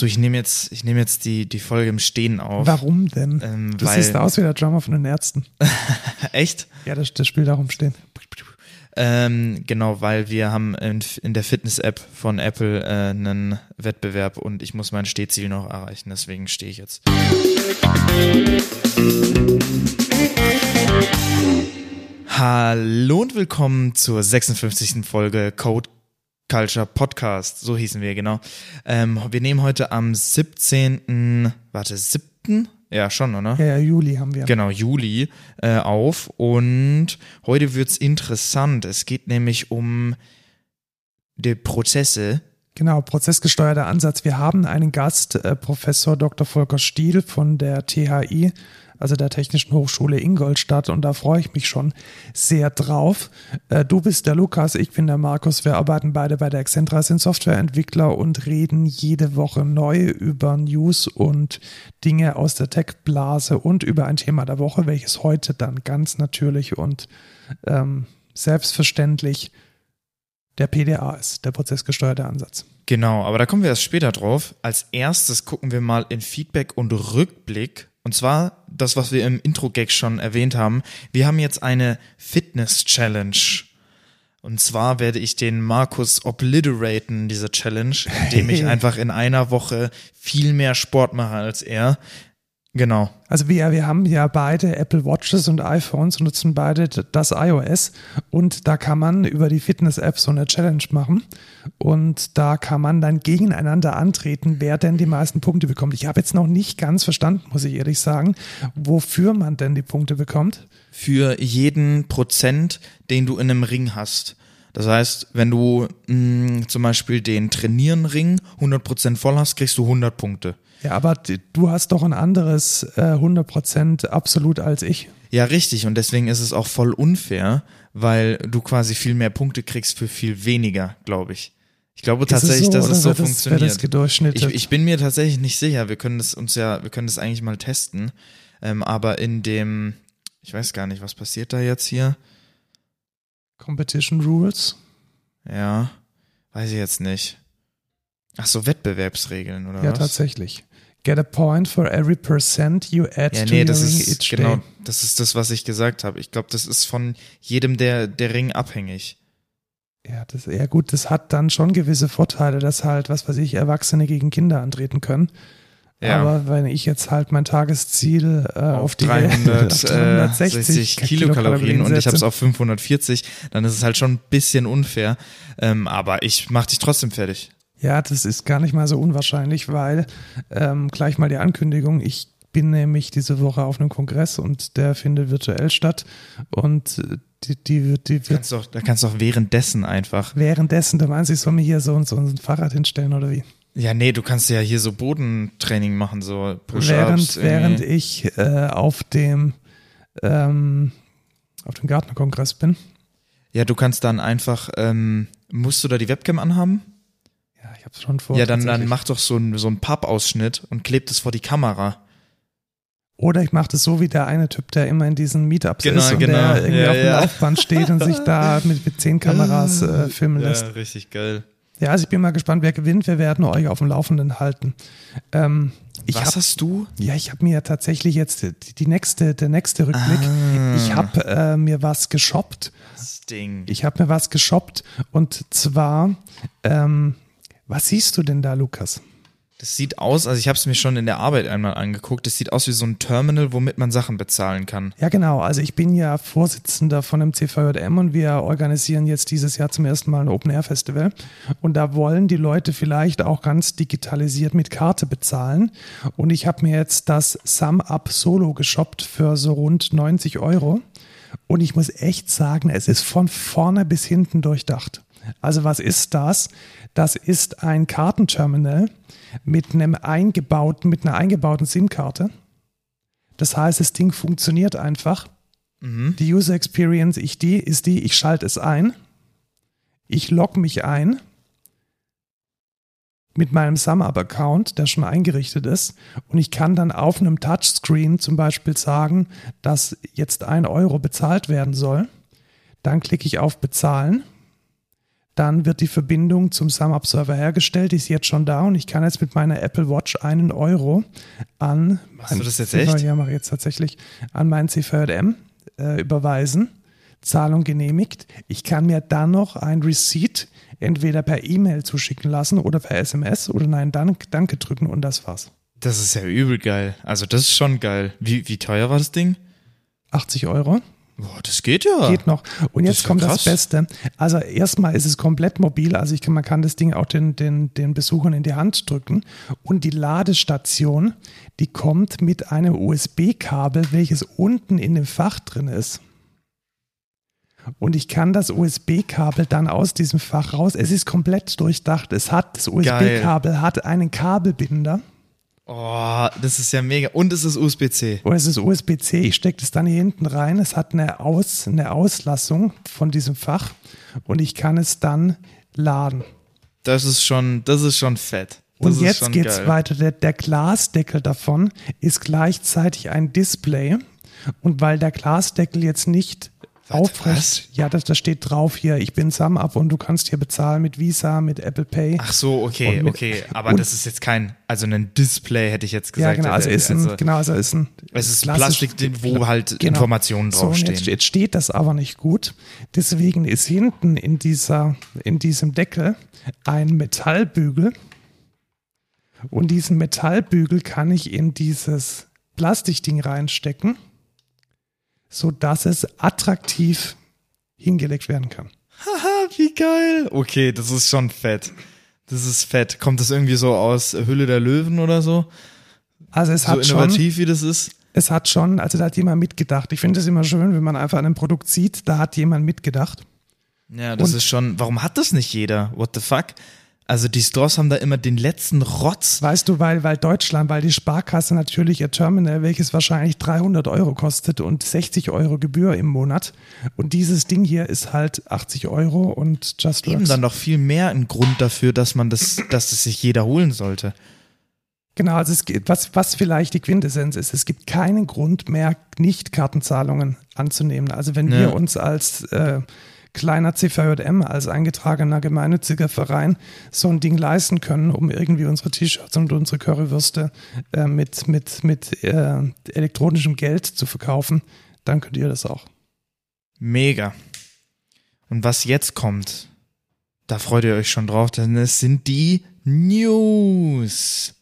So, ich nehme jetzt, ich nehme jetzt die, die Folge im Stehen auf. Warum denn? Ähm, du weil- siehst aus wie der Drummer von den Ärzten. Echt? Ja, das, das spielt auch im Stehen. Ähm, genau, weil wir haben in, in der Fitness-App von Apple äh, einen Wettbewerb und ich muss mein Stehziel noch erreichen, deswegen stehe ich jetzt. Hallo und willkommen zur 56. Folge Code Culture Podcast, so hießen wir genau. Ähm, wir nehmen heute am 17. Warte, 7. Ja, schon, oder? Ja, ja, Juli haben wir. Genau, Juli äh, auf. Und heute wird's interessant. Es geht nämlich um die Prozesse. Genau, prozessgesteuerter Ansatz. Wir haben einen Gast, äh, Professor Dr. Volker Stiel von der THI, also der Technischen Hochschule Ingolstadt. Und da freue ich mich schon sehr drauf. Äh, du bist der Lukas, ich bin der Markus. Wir arbeiten beide bei der Excentra, sind Softwareentwickler und reden jede Woche neu über News und Dinge aus der Tech-Blase und über ein Thema der Woche, welches heute dann ganz natürlich und ähm, selbstverständlich der PDA ist, der prozessgesteuerte Ansatz. Genau, aber da kommen wir erst später drauf. Als erstes gucken wir mal in Feedback und Rückblick. Und zwar das, was wir im Intro-Gag schon erwähnt haben. Wir haben jetzt eine Fitness-Challenge. Und zwar werde ich den Markus obliteraten, diese Challenge, indem ich einfach in einer Woche viel mehr Sport mache als er. Genau. Also wir, wir haben ja beide Apple Watches und iPhones und nutzen beide das iOS und da kann man über die Fitness-App so eine Challenge machen und da kann man dann gegeneinander antreten, wer denn die meisten Punkte bekommt. Ich habe jetzt noch nicht ganz verstanden, muss ich ehrlich sagen, wofür man denn die Punkte bekommt. für jeden Prozent, den du in einem Ring hast. Das heißt, wenn du mh, zum Beispiel den Trainieren-Ring 100% voll hast, kriegst du 100 Punkte. Ja, aber du hast doch ein anderes äh, 100% absolut als ich. Ja, richtig. Und deswegen ist es auch voll unfair, weil du quasi viel mehr Punkte kriegst für viel weniger, glaube ich. Ich glaube Ist es tatsächlich, so, dass es so das- funktioniert. das? Ich, ich bin mir tatsächlich nicht sicher. Wir können das uns ja, wir können das eigentlich mal testen. Ähm, aber in dem, ich weiß gar nicht, was passiert da jetzt hier? Competition Rules. Ja, weiß ich jetzt nicht. Ach so, Wettbewerbsregeln oder Ja, was? tatsächlich. Get a point for every percent you add Ja, to nee, your das ring ist each genau, day. das ist das, was ich gesagt habe. Ich glaube, das ist von jedem der der Ring abhängig. Ja, das, ja gut, das hat dann schon gewisse Vorteile, dass halt, was weiß ich, Erwachsene gegen Kinder antreten können. Ja. Aber wenn ich jetzt halt mein Tagesziel äh, auf, auf die auf 360 360 Kilokalorien und ich habe es auf 540, dann ist es halt schon ein bisschen unfair. Ähm, aber ich mach dich trotzdem fertig. Ja, das ist gar nicht mal so unwahrscheinlich, weil ähm, gleich mal die Ankündigung, ich bin nämlich diese Woche auf einem Kongress und der findet virtuell statt und äh, die, die, wird- die wird Kannst doch, da kannst du auch währenddessen einfach. währenddessen, du meinst, ich soll mir hier so, so ein Fahrrad hinstellen oder wie? Ja, nee, du kannst ja hier so Bodentraining machen, so Push-ups. während, irgendwie. während ich äh, auf dem ähm, auf dem Gartnerkongress bin. Ja, du kannst dann einfach, ähm, musst du da die Webcam anhaben? Ja, ich hab's schon vor. ja, dann, dann mach doch so einen so einen Pappausschnitt und kleb das vor die Kamera. Oder ich mache das so wie der eine Typ, der immer in diesen Meetups Genau, ist und genau. der irgendwie Ja, auf dem ja. Laufband steht und sich da mit, mit zehn Kameras äh, filmen lässt. Ja, richtig geil. Ja, also ich bin mal gespannt, wer gewinnt. Wir werden euch auf dem Laufenden halten. Ähm, Was hab, hast du? ja, ich habe mir ja tatsächlich jetzt die, die nächste, der nächste Rückblick. Ah. Ich habe äh, mir was geshoppt. Das Ding. Ich habe mir was geshoppt und zwar, ähm, was siehst du denn da, Lukas? Das sieht aus, also ich habe es mir schon in der Arbeit einmal angeguckt, das sieht aus wie so ein Terminal, womit man Sachen bezahlen kann. Ja, genau. Also ich bin ja Vorsitzender von dem CVJM und wir organisieren jetzt dieses Jahr zum ersten Mal ein Open Air Festival. Und da wollen die Leute vielleicht auch ganz digitalisiert mit Karte bezahlen. Und ich habe mir jetzt das Sum Up Solo geshoppt für so rund 90 Euro. Und ich muss echt sagen, es ist von vorne bis hinten durchdacht. Also was ist das? Das ist ein Kartenterminal mit einem eingebauten, mit einer eingebauten SIM-Karte. Das heißt, das Ding funktioniert einfach. Die User Experience ich die, ist die, ich schalte es ein, ich logge mich ein mit meinem SumUp-Account, der schon eingerichtet ist, und ich kann dann auf einem Touchscreen zum Beispiel sagen, dass jetzt ein Euro bezahlt werden soll. Dann klicke ich auf Bezahlen. Dann wird die Verbindung zum SumUp-Server hergestellt, die ist jetzt schon da und ich kann jetzt mit meiner Apple Watch einen Euro an, Machst du das jetzt echt? Ja, mache ich jetzt tatsächlich an meinen CVJM äh, überweisen. Zahlung genehmigt. Ich kann mir dann noch ein Receipt entweder per E-Mail zuschicken lassen oder per SMS oder Nein, Dank, Danke drücken und das war's. Das ist ja übel geil. Also das ist schon geil. Wie, wie teuer war das Ding? 80 Euro. Boah, das geht ja. Geht noch. Und Das jetzt kommt krass. das Beste. Also erstmal ist es komplett mobil, also ich kann, man kann das Ding auch den, den, den Besuchern in die Hand drücken. Und die Ladestation, die kommt mit einem USB-Kabel, welches unten in dem Fach drin ist. Und ich kann das USB-Kabel dann aus diesem Fach raus. Es ist komplett durchdacht. Es hat das USB-Kabel hat einen Kabelbinder. Oh, das ist ja mega. Und es ist USB-C. Oder es ist USB-C. Ich stecke das dann hier hinten rein. Es hat eine, Aus, eine Auslassung von diesem Fach und ich kann es dann laden. Das ist schon, das ist schon fett. Das Und jetzt geht's geil. weiter. Der, der Glasdeckel davon ist gleichzeitig ein Display. Und weil der Glasdeckel jetzt nicht Aufrecht, ja, das, das steht drauf hier, ich bin SumUp und du kannst hier bezahlen mit Visa, mit Apple Pay. Ach so, okay, okay. Aber das ist jetzt kein, also ein Display hätte ich jetzt ja, gesagt. genau, also ist ein, also, genau, also ist ein es ist klassisch- Plastik, wo halt Genau. Informationen So, draufstehen. jetzt, jetzt steht das aber nicht gut. Deswegen ist hinten in, dieser, in diesem Deckel ein Metallbügel. Und diesen Metallbügel kann ich in dieses Plastikding reinstecken, sodass es attraktiv hingelegt werden kann. Haha, wie geil. Okay, das ist schon fett. Das ist fett. Kommt das irgendwie so aus Hülle der Löwen oder so? Also es So hat schon, innovativ, wie das ist? es hat schon, also da hat jemand mitgedacht. Ich finde es immer schön, wenn man einfach an einem Produkt sieht, da hat jemand mitgedacht. Ja, das Und- ist schon, warum hat das nicht jeder? What the fuck? Also die Stores haben da immer den letzten Rotz. Weißt du, weil, weil Deutschland, weil die Sparkasse natürlich ihr Terminal, welches wahrscheinlich 300 Euro kostet und 60 Euro Gebühr im Monat. Und dieses Ding hier ist halt 80 Euro und Just Eben Works. dann noch viel mehr ein Grund dafür, dass man das, dass es sich jeder holen sollte. Genau, also es gibt, was, was vielleicht die Quintessenz ist, es gibt keinen Grund mehr, nicht Kartenzahlungen anzunehmen. Also wenn Ja. wir uns als äh, kleiner CVJM, als eingetragener gemeinnütziger Verein so ein Ding leisten können, um irgendwie unsere T-Shirts und unsere Currywürste äh, mit, mit, mit äh, elektronischem Geld zu verkaufen, dann könnt ihr das auch. Mega. Und was jetzt kommt, da freut ihr euch schon drauf, denn es sind die News.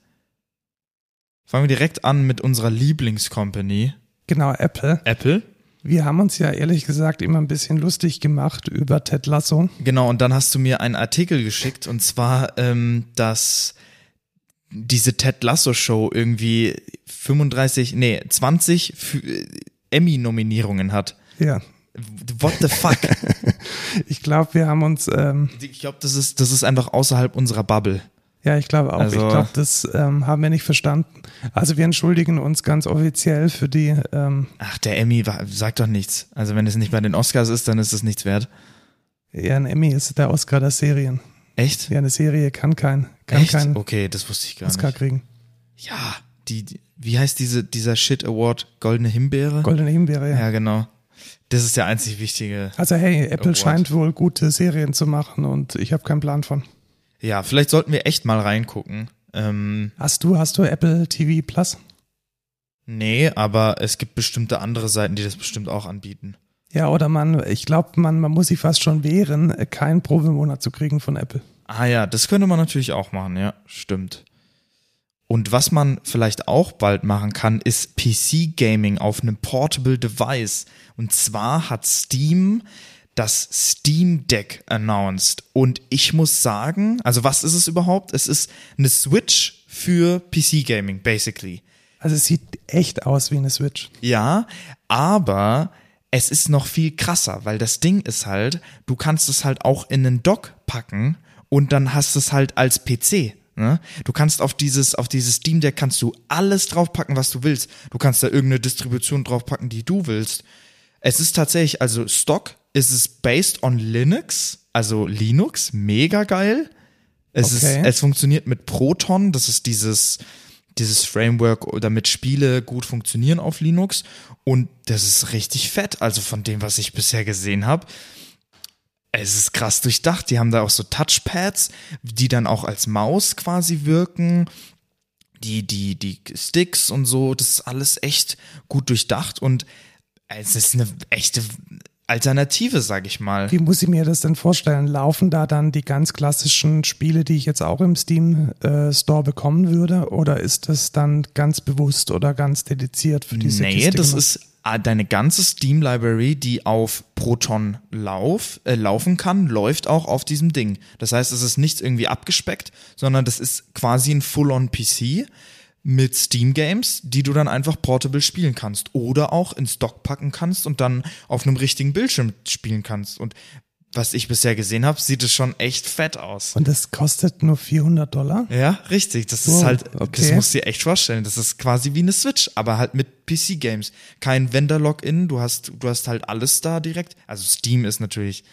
Fangen wir direkt an mit unserer Lieblingscompany, Genau, Apple. Apple. Wir haben uns ja ehrlich gesagt immer ein bisschen lustig gemacht über Ted Lasso. Genau, und dann hast du mir einen Artikel geschickt, und zwar, ähm, dass diese Ted Lasso Show irgendwie 35, nee, 20 F- äh, Emmy-Nominierungen hat. Ja, What the fuck? ich glaube, wir haben uns ähm, ich glaube, das ist, das ist einfach außerhalb unserer Bubble. Ja, ich glaube auch. Also- ich glaube, das ähm, haben wir nicht verstanden. Also wir entschuldigen uns ganz offiziell für die. Ähm, Ach, der Emmy war, sagt doch nichts. Also wenn es nicht bei den Oscars ist, dann ist es nichts wert. ja, ein Emmy ist der Oscar der Serien. Echt? Ja, eine Serie kann kein, kann Echt? keinen Okay, das wusste ich gar Oscar nicht. kriegen. Ja, die, die, wie heißt diese, dieser Shit Award? Goldene Himbeere? Goldene Himbeere. Ja. ja, genau. Das ist der einzig wichtige. Also hey, Apple Award. scheint wohl gute Serien zu machen und ich habe keinen Plan von. Ja, vielleicht sollten wir echt mal reingucken. Ähm, Hast du, hast du Apple TV Plus? nee, aber es gibt bestimmte andere Seiten, die das bestimmt auch anbieten. Ja, oder man, ich glaube, man, man muss sich fast schon wehren, keinen Probemonat zu kriegen von Apple. Ah ja, das könnte man natürlich auch machen, ja, stimmt. Und was man vielleicht auch bald machen kann, ist PC-Gaming auf einem Portable Device. Und zwar hat Steam das Steam Deck announced. Und ich muss sagen, also was ist es überhaupt? Es ist eine Switch für PC-Gaming, basically. Also es sieht echt aus wie eine Switch. Ja, aber es ist noch viel krasser, weil das Ding ist halt, du kannst es halt auch in einen Dock packen und dann hast du es halt als PC. Ne? Du kannst auf dieses, auf dieses Steam Deck kannst du alles draufpacken, was du willst. Du kannst da irgendeine Distribution draufpacken, die du willst. Es ist tatsächlich, also Stock ist es based on Linux, also Linux, mega geil. Es, Okay. ist, es funktioniert mit Proton, das ist dieses, dieses Framework, damit Spiele gut funktionieren auf Linux. Und das ist richtig fett, also von dem, was ich bisher gesehen habe. es ist krass durchdacht. Die haben da auch so Touchpads, die dann auch als Maus quasi wirken. Die, die, die Sticks und so, das ist alles echt gut durchdacht und es ist eine echte Alternative, sag ich mal. Wie muss ich mir das denn vorstellen? Laufen da dann die ganz klassischen Spiele, die ich jetzt auch im Steam äh, Store bekommen würde? Oder ist das dann ganz bewusst oder ganz dediziert für diese Nee, Kiste das gemacht? ist ah, deine ganze Steam Library, die auf Proton lauf, äh, laufen kann, läuft auch auf diesem Ding. Das heißt, es ist nicht irgendwie abgespeckt, sondern das ist quasi ein Full-on PC mit Steam Games, die du dann einfach portable spielen kannst oder auch ins Dock packen kannst und dann auf einem richtigen Bildschirm spielen kannst. Und was ich bisher gesehen habe, sieht es schon echt fett aus. Und das kostet nur 400 Dollar? Ja, richtig. Das ist Wow, halt, das okay. musst du dir echt vorstellen. Das ist quasi wie eine Switch, aber halt mit PC-Games. Kein Vendor-Login, du hast, du hast halt alles da direkt. Also Steam ist natürlich,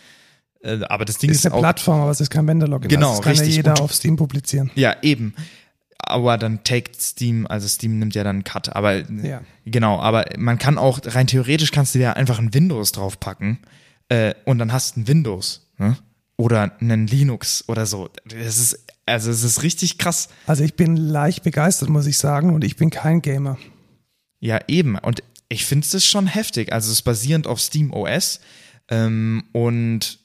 äh, aber das Ding Ist ist, eine auch, Plattform, aber es ist kein Vendor-Login. Genau, also das kann richtig. ja jeder Und- auf Steam publizieren. ja, eben. Aber dann taked Steam, also Steam nimmt ja dann einen Cut. Aber Ja. genau, aber man kann auch, rein theoretisch kannst du dir einfach ein Windows draufpacken äh, und dann hast du ein Windows. Ne? Oder einen Linux oder so. Das ist, also es ist richtig krass. Also ich bin leicht begeistert, muss ich sagen, und ich bin kein Gamer. Ja, eben. Und ich finde es schon heftig. Also es ist basierend auf Steam OS. Ähm, und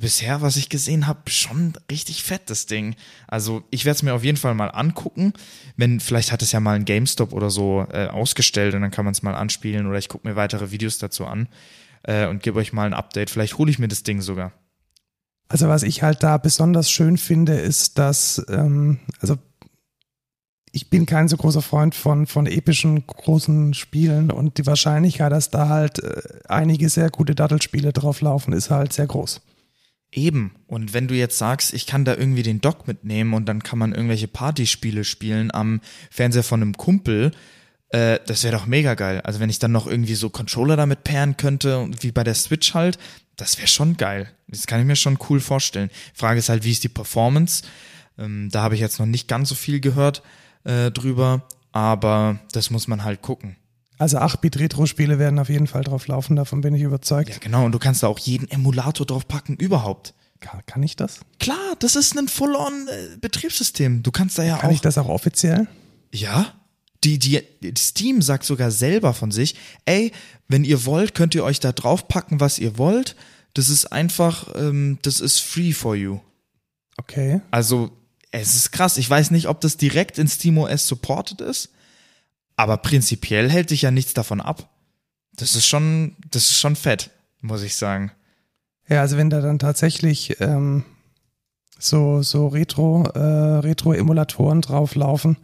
bisher, was ich gesehen habe, schon richtig fett, das Ding. Also ich werde es mir auf jeden Fall mal angucken. Wenn, vielleicht hat es ja mal ein GameStop oder so äh, ausgestellt und dann kann man es mal anspielen oder ich gucke mir weitere Videos dazu an äh, und gebe euch mal ein Update. Vielleicht hole ich mir das Ding sogar. Also was ich halt da besonders schön finde, ist, dass, ähm, also ich bin kein so großer Freund von, von epischen großen Spielen und die Wahrscheinlichkeit, dass da halt äh, einige sehr gute Dattelspiele drauf laufen, ist halt sehr groß. Eben. Und wenn du jetzt sagst, ich kann da irgendwie den Dock mitnehmen und dann kann man irgendwelche Partyspiele spielen am Fernseher von einem Kumpel, äh, das wäre doch mega geil. Also wenn ich dann noch irgendwie so Controller damit pairen könnte, wie bei der Switch halt, das wäre schon geil. Das kann ich mir schon cool vorstellen. Frage ist halt, wie ist die Performance? Ähm, da habe ich jetzt noch nicht ganz so viel gehört äh, drüber, aber das muss man halt gucken. Also 8-Bit-Retro-Spiele werden auf jeden Fall drauf laufen, davon bin ich überzeugt. Ja, genau. Und du kannst da auch jeden Emulator drauf packen, überhaupt. Kann, kann ich das? Klar, das ist ein Full-on-Betriebssystem. Du kannst da ja Kann auch. ich das auch offiziell? Ja. Die, die, Steam sagt sogar selber von sich, ey, wenn ihr wollt, könnt ihr euch da draufpacken, was ihr wollt. Das ist einfach, ähm, das ist free for you. Okay. Also, es ist krass. Ich weiß nicht, ob das direkt in SteamOS supported ist, aber prinzipiell hält sich ja nichts davon ab. Das ist schon, das ist schon fett, muss ich sagen. Ja, also wenn da dann tatsächlich ähm, so, so Retro, äh, Retro-Emulatoren drauflaufen,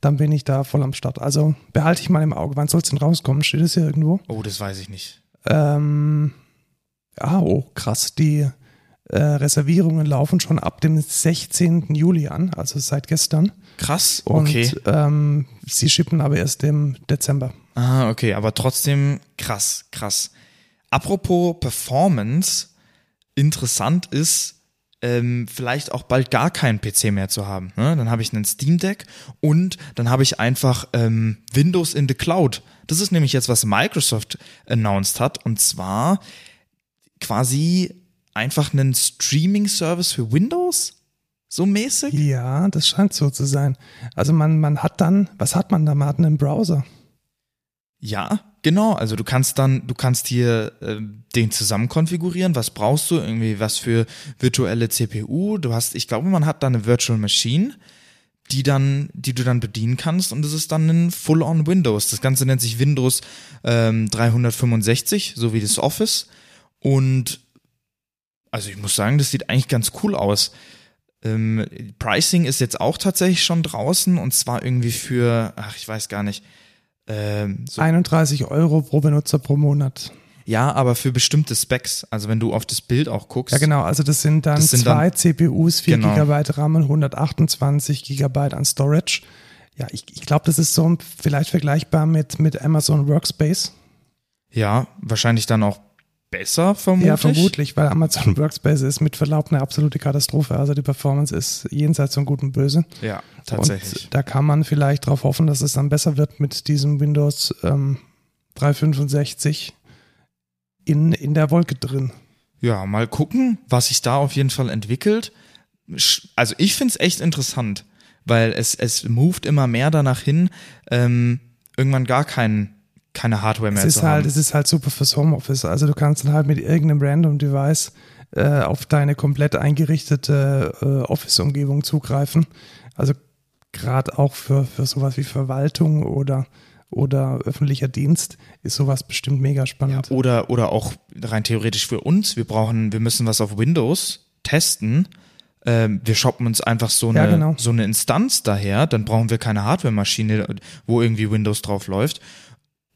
dann bin ich da voll am Start. Also behalte ich mal im Auge. Wann soll es denn rauskommen? Steht es hier irgendwo? Oh, das weiß ich nicht. Ähm, ah, oh, krass. Die äh, Reservierungen laufen schon ab dem 16. Juli an, also seit gestern. Krass, Und okay. ähm, sie schippen aber erst im Dezember. Ah, okay, aber trotzdem krass, krass. Apropos Performance, interessant ist, ähm, vielleicht auch bald gar keinen PC mehr zu haben. Ne? Dann habe ich einen Steam Deck und dann habe ich einfach ähm, Windows in the Cloud. Das ist nämlich jetzt, was Microsoft announced hat, und zwar quasi einfach einen Streaming-Service für Windows, so mäßig. Ja, das scheint so zu sein. Also man, man hat dann, was hat man da? Man hat einen Browser. Ja, genau. Also du kannst dann, du kannst hier äh, den zusammen konfigurieren. Was brauchst du? Irgendwie was für virtuelle CPU? Du hast, ich glaube, man hat da eine Virtual Machine, die dann, die du dann bedienen kannst und das ist dann ein Full-on Windows. Das Ganze nennt sich Windows ähm, 365, so wie das Office. Und also ich muss sagen, das sieht eigentlich ganz cool aus. Ähm, Pricing ist jetzt auch tatsächlich schon draußen und zwar irgendwie für, ach, ich weiß gar nicht. Ähm, so 31 Euro pro Benutzer pro Monat. Ja, aber für bestimmte Specs. Also wenn du auf das Bild auch guckst. Ja, genau. Also das sind dann Das sind zwei CPUs, 4 Genau. Gigabyte RAM und 128 Gigabyte an Storage. Ja, ich, ich glaube, das ist so vielleicht vergleichbar mit, mit Amazon Workspace. Ja, wahrscheinlich dann auch besser, vermutlich. Ja, vermutlich, weil Amazon Workspace ist mit Verlaub eine absolute Katastrophe. Also die Performance ist jenseits von Gut und Böse. Ja, tatsächlich. Und da kann man vielleicht darauf hoffen, dass es dann besser wird mit diesem Windows ähm, 365 in, in der Wolke drin. Ja, mal gucken, was sich da auf jeden Fall entwickelt. Also ich finde es echt interessant, weil es, es moved immer mehr danach hin, ähm, irgendwann gar keinen keine Hardware mehr es ist zu halt, haben. Es ist halt super fürs Homeoffice. Also du kannst dann halt mit irgendeinem random Device äh, auf deine komplett eingerichtete äh, Office-Umgebung zugreifen. Also gerade auch für, für sowas wie Verwaltung oder, oder öffentlicher Dienst ist sowas bestimmt mega spannend. Ja, oder, oder auch rein theoretisch für uns. Wir brauchen, wir müssen was auf Windows testen. Ähm, wir shoppen uns einfach so eine, Ja, genau. so eine Instanz daher, dann brauchen wir keine Hardware-Maschine, wo irgendwie Windows drauf läuft.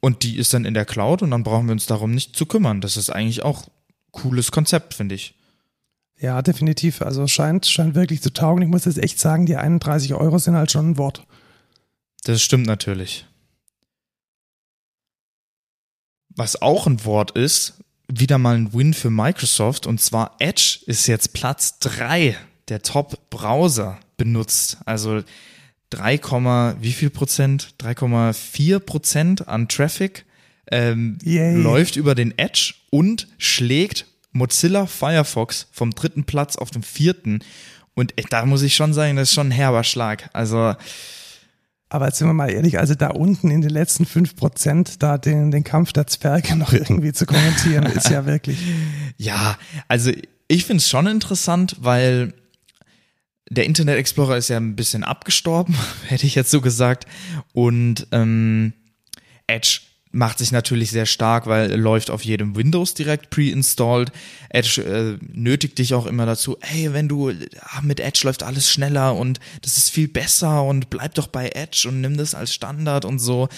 Und die ist dann in der Cloud und dann brauchen wir uns darum nicht zu kümmern. Das ist eigentlich auch cooles Konzept, finde ich. Ja, definitiv. Also scheint, scheint wirklich zu taugen. Ich muss jetzt echt sagen, die 31 Euro sind halt schon ein Wort. Das stimmt natürlich. Was auch ein Wort ist, wieder mal ein Win für Microsoft und zwar Edge ist jetzt Platz 3 der Top-Browser benutzt. Also 3, wie viel Prozent? 3,4 Prozent an Traffic ähm, läuft über den Edge und schlägt Mozilla Firefox vom dritten Platz auf den vierten. Und äh, da muss ich schon sagen, das ist schon ein herber Schlag. Also Aber jetzt sind wir mal ehrlich, also da unten in den letzten 5% da den, den Kampf der Zwerge noch irgendwie zu kommentieren, ist ja wirklich. Ja, also ich finde es schon interessant, weil der Internet Explorer ist ja ein bisschen abgestorben, hätte ich jetzt so gesagt. Und ähm, Edge macht sich natürlich sehr stark, weil er läuft auf jedem Windows direkt pre-installed. Edge äh, nötigt dich auch immer dazu, hey, wenn du, ach, mit Edge läuft alles schneller und das ist viel besser und bleib doch bei Edge und nimm das als Standard und so.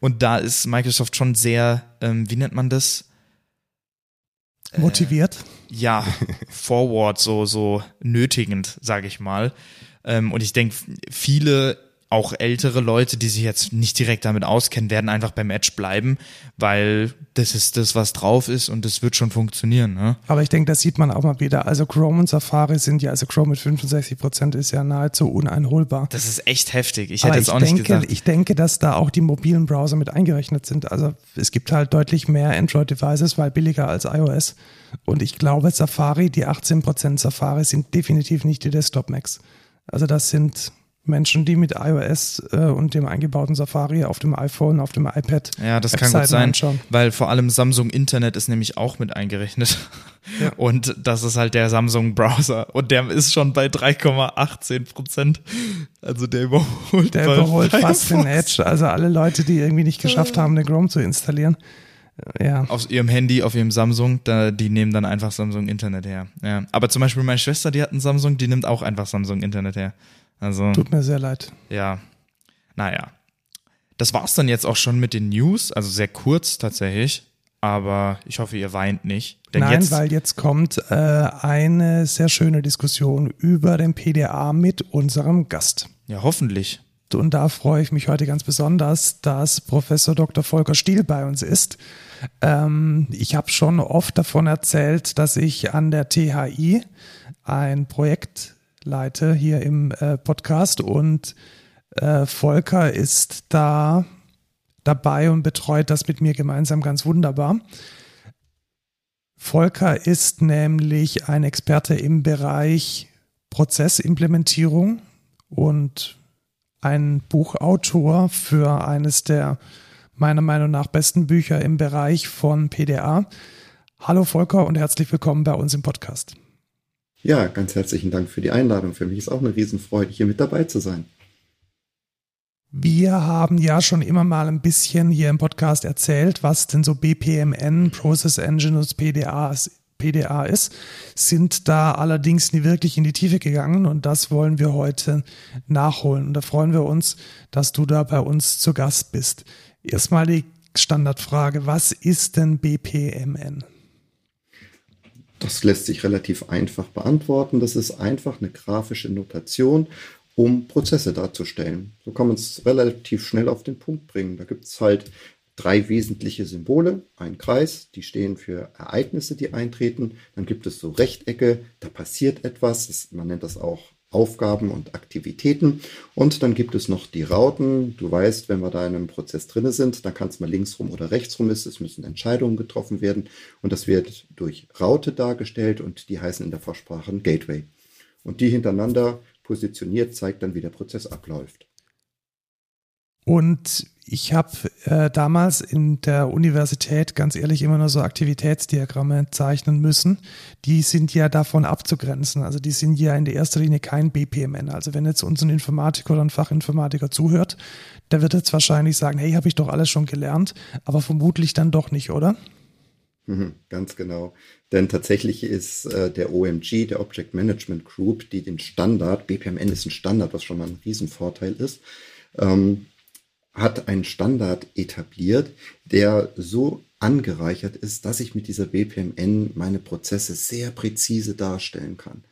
Und da ist Microsoft schon sehr, ähm, wie nennt man das? Motiviert. ja, forward, so, so nötigend, sage ich mal. Ähm, und ich denke, viele, auch ältere Leute, die sich jetzt nicht direkt damit auskennen, werden einfach beim Edge bleiben, weil das ist das, was drauf ist und das wird schon funktionieren. Ne? Aber ich denke, das sieht man auch mal wieder. Also Chrome und Safari sind ja, also Chrome mit 65% ist ja nahezu uneinholbar. Das ist echt heftig. Ich Aber hätte jetzt ich auch nicht denke, gesagt. ich denke, dass da auch die mobilen Browser mit eingerechnet sind. Also es gibt halt deutlich mehr Android-Devices, weil billiger als iOS. Und ich glaube, Safari, die 18% Safari sind definitiv nicht die Desktop-Macs. Also das sind Menschen, die mit iOS äh, und dem eingebauten Safari auf dem iPhone, auf dem iPad Ja, das kann gut sein, anschauen. weil vor allem Samsung Internet ist nämlich auch mit eingerechnet. Ja. Und das ist halt der Samsung Browser und der ist schon bei 3,18 Prozent. Also der überholt, Der überholt fast den. Edge. Also alle Leute, die irgendwie nicht geschafft haben, den Chrome zu installieren. Äh, Ja. Auf ihrem Handy, auf ihrem Samsung, da, die nehmen dann einfach Samsung Internet her. Ja. Aber zum Beispiel meine Schwester, die hat einen Samsung, die nimmt auch einfach Samsung Internet her. Also, Tut mir sehr leid. ja. Naja. Das war's dann jetzt auch schon mit den News, also sehr kurz tatsächlich. Aber ich hoffe, ihr weint nicht. Denn Nein, jetzt, weil jetzt kommt äh, eine sehr schöne Diskussion über den PDA mit unserem Gast. ja, hoffentlich. Und da freue ich mich heute ganz besonders, dass Professor Dr. Volker Stiel bei uns ist. Ähm, ich habe schon oft davon erzählt, dass ich an der THI ein Projekt leite hier im äh, Podcast und äh, Volker ist da dabei und betreut das mit mir gemeinsam ganz wunderbar. Volker ist nämlich ein Experte im Bereich Prozessimplementierung und ein Buchautor für eines der meiner Meinung nach besten Bücher im Bereich von PDA. Hallo Volker und herzlich willkommen bei uns im Podcast. Ja, ganz herzlichen Dank für die Einladung. Für mich ist auch eine Riesenfreude, hier mit dabei zu sein. Wir haben ja schon immer mal ein bisschen hier im Podcast erzählt, was denn so BPMN, Process Engine und PDA, PDA ist, sind da allerdings nie wirklich in die Tiefe gegangen und das wollen wir heute nachholen. Und da freuen wir uns, dass du da bei uns zu Gast bist. Erstmal die Standardfrage, was ist denn BPMN? Das lässt sich relativ einfach beantworten. Das ist einfach eine grafische Notation, um Prozesse darzustellen. So kann man es relativ schnell auf den Punkt bringen. Da gibt es halt drei wesentliche Symbole. Ein Kreis, die stehen für Ereignisse, die eintreten. Dann gibt es so Rechtecke, da passiert etwas. Das, man nennt das auch Aufgaben und Aktivitäten. Und dann gibt es noch die Rauten. Du weißt, wenn wir da in einem Prozess drin sind, dann kann es mal links rum oder rechts rum ist. Es müssen Entscheidungen getroffen werden. Und das wird durch Raute dargestellt und die heißen in der Fachsprache Gateway. Und die hintereinander positioniert zeigt dann, wie der Prozess abläuft. Und ich habe äh, damals in der Universität ganz ehrlich immer nur so Aktivitätsdiagramme zeichnen müssen. Die sind ja davon abzugrenzen. Also die sind ja in der ersten Linie kein BPMN. Also wenn jetzt uns ein Informatiker oder ein Fachinformatiker zuhört, der wird jetzt wahrscheinlich sagen, hey, habe ich doch alles schon gelernt, aber vermutlich dann doch nicht, oder? Mhm, ganz genau. Denn tatsächlich ist äh, der OMG, der Object Management Group, die den Standard, BPMN ist ein Standard, was schon mal ein Riesenvorteil ist, ähm, hat einen Standard etabliert, der so angereichert ist, dass ich mit dieser BPMN meine Prozesse sehr präzise darstellen kann.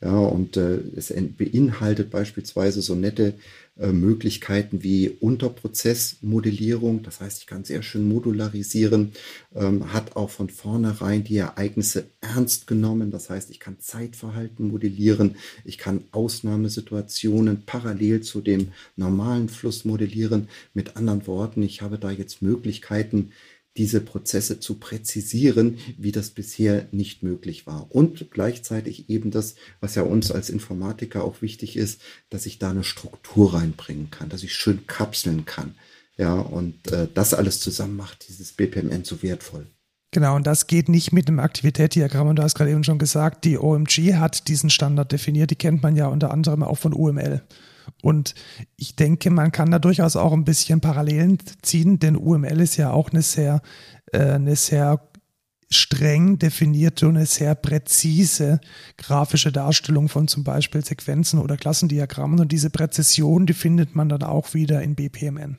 Ja, und äh, es beinhaltet beispielsweise so nette äh, Möglichkeiten wie Unterprozessmodellierung. Das heißt, ich kann sehr schön modularisieren, ähm, hat auch von vornherein die Ereignisse ernst genommen. Das heißt, ich kann Zeitverhalten modellieren. Ich kann Ausnahmesituationen parallel zu dem normalen Fluss modellieren. Mit anderen Worten, ich habe da jetzt Möglichkeiten, diese Prozesse zu präzisieren, wie das bisher nicht möglich war. Und gleichzeitig eben das, was ja uns als Informatiker auch wichtig ist, dass ich da eine Struktur reinbringen kann, dass ich schön kapseln kann. Ja, und äh, das alles zusammen macht dieses BPMN so wertvoll. Genau, und das geht nicht mit dem Aktivitätsdiagramm. Und du hast gerade eben schon gesagt, die OMG hat diesen Standard definiert. Die kennt man ja unter anderem auch von UML. Und ich denke, man kann da durchaus auch ein bisschen Parallelen ziehen, denn UML ist ja auch eine sehr, äh, eine sehr streng definierte und eine sehr präzise grafische Darstellung von zum Beispiel Sequenzen oder Klassendiagrammen. Und diese Präzision, die findet man dann auch wieder in BPMN.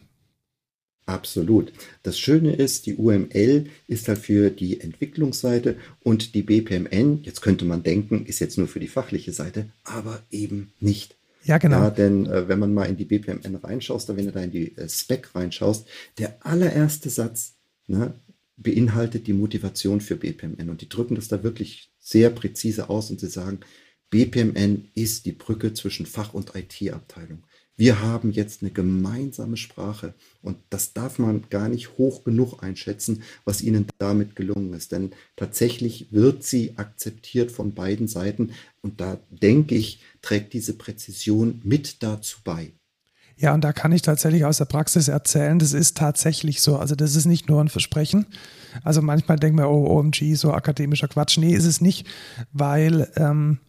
Absolut. Das Schöne ist, die UML ist halt für die Entwicklungsseite und die BPMN, jetzt könnte man denken, ist jetzt nur für die fachliche Seite, aber eben nicht. Ja, genau. Ja, denn äh, wenn man mal in die BPMN reinschaust, wenn du da in die äh, Spec reinschaust, der allererste Satz ne, beinhaltet die Motivation für BPMN. Und die drücken das da wirklich sehr präzise aus und sie sagen, BPMN ist die Brücke zwischen Fach- und IT-Abteilung. Wir haben jetzt eine gemeinsame Sprache und das darf man gar nicht hoch genug einschätzen, was ihnen damit gelungen ist. Denn tatsächlich wird sie akzeptiert von beiden Seiten und da denke ich, trägt diese Präzision mit dazu bei. Ja, und da kann ich tatsächlich aus der Praxis erzählen, das ist tatsächlich so. Also das ist nicht nur ein Versprechen. Also manchmal denken wir, oh, OMG, so akademischer Quatsch. Nee, ist es nicht, weil ähm,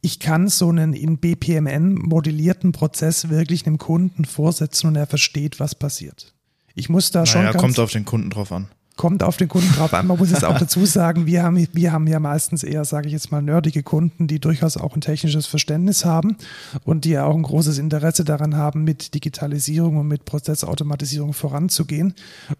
ich kann so einen in BPMN modellierten Prozess wirklich einem Kunden vorsetzen und er versteht, was passiert. Ich muss da naja, schon. Ja, kommt auf den Kunden drauf an kommt auf den Kunden drauf an. Man muss es auch dazu sagen, wir haben, wir haben ja meistens eher, sage ich jetzt mal, nerdige Kunden, die durchaus auch ein technisches Verständnis haben und die ja auch ein großes Interesse daran haben, mit Digitalisierung und mit Prozessautomatisierung voranzugehen.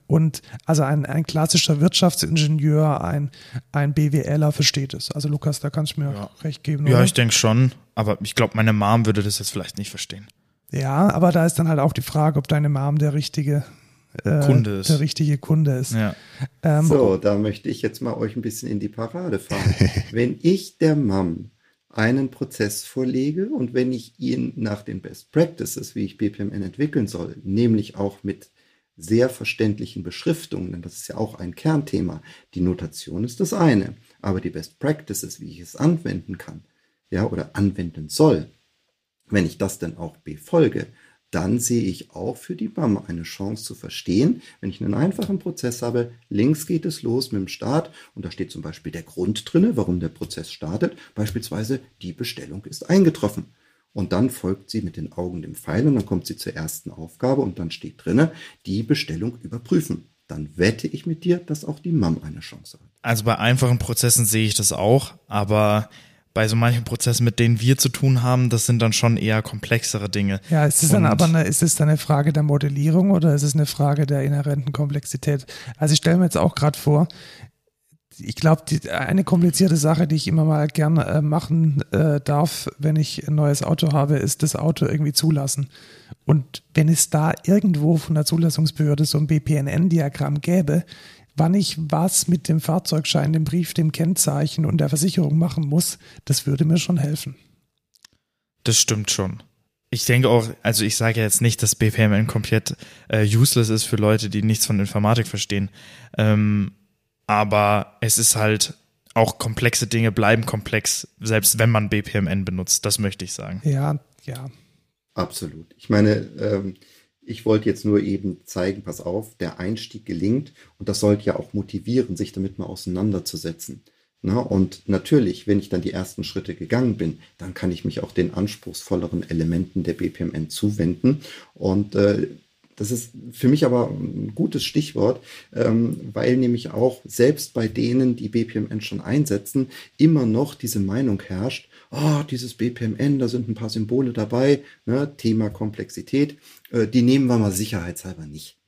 Und also ein, ein klassischer Wirtschaftsingenieur, ein, ein BWLer versteht es. Also Lukas, da kannst du mir ja. recht geben. Ja, oder? ich denke schon, aber ich glaube, meine Mom würde das jetzt vielleicht nicht verstehen. Ja, aber da ist dann halt auch die Frage, ob deine Mom der richtige äh, Kunde ist. der richtige Kunde ist. Ja. Ähm, so, da möchte ich jetzt mal euch ein bisschen in die Parade fahren. wenn ich der Mam einen Prozess vorlege und wenn ich ihn nach den Best Practices, wie ich BPMN entwickeln soll, nämlich auch mit sehr verständlichen Beschriftungen, denn das ist ja auch ein Kernthema. Die Notation ist das eine, aber die Best Practices, wie ich es anwenden kann, ja, oder anwenden soll, wenn ich das dann auch befolge, dann sehe ich auch für die BAM eine Chance zu verstehen, wenn ich einen einfachen Prozess habe, links geht es los mit dem Start und da steht zum Beispiel der Grund drinne, warum der Prozess startet, beispielsweise die Bestellung ist eingetroffen. Und dann folgt sie mit den Augen dem Pfeil und dann kommt sie zur ersten Aufgabe und dann steht drinne, die Bestellung überprüfen. Dann wette ich mit dir, dass auch die MAM eine Chance hat. Also bei einfachen Prozessen sehe ich das auch, aber bei so manchen Prozessen, mit denen wir zu tun haben, das sind dann schon eher komplexere Dinge. Ja, ist es dann aber eine, ist es dann eine Frage der Modellierung oder ist es eine Frage der inhärenten Komplexität? Also ich stelle mir jetzt auch gerade vor, ich glaube, eine komplizierte Sache, die ich immer mal gerne äh, machen äh, darf, wenn ich ein neues Auto habe, ist das Auto irgendwie zulassen. Und wenn es da irgendwo von der Zulassungsbehörde so ein BPNN-Diagramm gäbe, wann ich was mit dem Fahrzeugschein, dem Brief, dem Kennzeichen und der Versicherung machen muss, das würde mir schon helfen. Das stimmt schon. Ich denke auch, also ich sage jetzt nicht, dass BPMN komplett äh, useless ist für Leute, die nichts von Informatik verstehen. Ähm, aber es ist halt auch komplexe Dinge bleiben komplex, selbst wenn man BPMN benutzt. Das möchte ich sagen. Ja, ja. Absolut. Ich meine, ähm, ich wollte jetzt nur eben zeigen, pass auf, der Einstieg gelingt und das sollte ja auch motivieren, sich damit mal auseinanderzusetzen. Na, und natürlich, wenn ich dann die ersten Schritte gegangen bin, dann kann ich mich auch den anspruchsvolleren Elementen der BPMN zuwenden. Und äh, das ist für mich aber ein gutes Stichwort, ähm, weil nämlich auch selbst bei denen, die BPMN schon einsetzen, immer noch diese Meinung herrscht, oh, dieses BPMN, da sind ein paar Symbole dabei, ne, Thema Komplexität, äh, die nehmen wir mal sicherheitshalber nicht.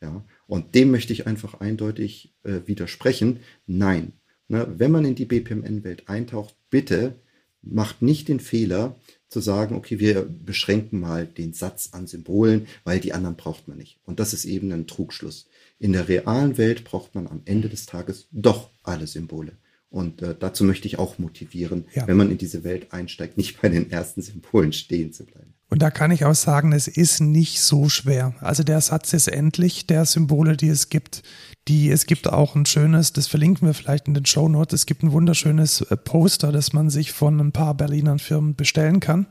Ja, und dem möchte ich einfach eindeutig äh, widersprechen. Nein, Ne, wenn man in die BPMN-Welt eintaucht, bitte macht nicht den Fehler zu sagen, okay, wir beschränken mal den Satz an Symbolen, weil die anderen braucht man nicht. Und das ist eben ein Trugschluss. In der realen Welt braucht man am Ende des Tages doch alle Symbole. Und äh, dazu möchte ich auch motivieren, ja. wenn man in diese Welt einsteigt, nicht bei den ersten Symbolen stehen zu bleiben. Und da kann ich auch sagen, es ist nicht so schwer. Also der Satz ist endlich der Symbole, die es gibt. Die, es gibt auch ein schönes, das verlinken wir vielleicht in den Show Notes, es gibt ein wunderschönes äh, Poster, das man sich von ein paar Berliner Firmen bestellen kann,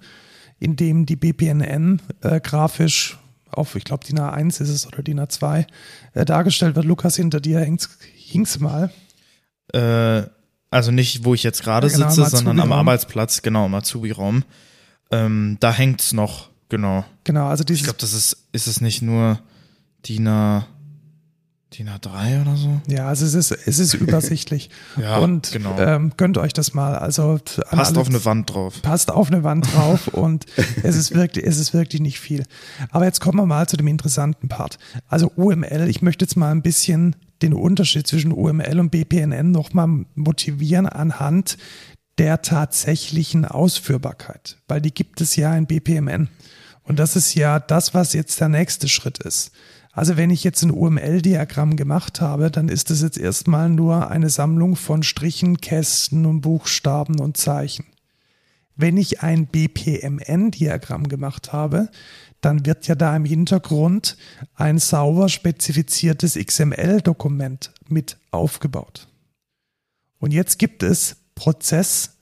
in dem die BPNN äh, grafisch auf, ich glaube, DIN A1 ist es oder DIN A2 äh, dargestellt wird. Lukas, hinter dir hing's mal. Äh, also nicht, wo ich jetzt gerade ja, genau, sitze, sondern am Arbeitsplatz, genau, im Azubi-Raum. Ähm, da hängt's noch, genau. Genau, also dieses. Ich glaube, das ist, ist es nicht nur DIN A, DIN A3 oder so? Ja, also es ist, es ist übersichtlich. ja, und genau. ähm, gönnt euch das mal. Also passt auf eine Wand drauf. Passt auf eine Wand drauf und es ist wirklich, es ist wirklich nicht viel. Aber jetzt kommen wir mal zu dem interessanten Part. Also UML, ich möchte jetzt mal ein bisschen den Unterschied zwischen UML und BPNN nochmal motivieren anhand der tatsächlichen Ausführbarkeit, weil die gibt es ja in BPMN. Und das ist ja das, was jetzt der nächste Schritt ist. Also wenn ich jetzt ein UML-Diagramm gemacht habe, dann ist es jetzt erstmal nur eine Sammlung von Strichen, Kästen und Buchstaben und Zeichen. Wenn ich ein BPMN-Diagramm gemacht habe, dann wird ja da im Hintergrund ein sauber spezifiziertes XML-Dokument mit aufgebaut. Und jetzt gibt es Prozess,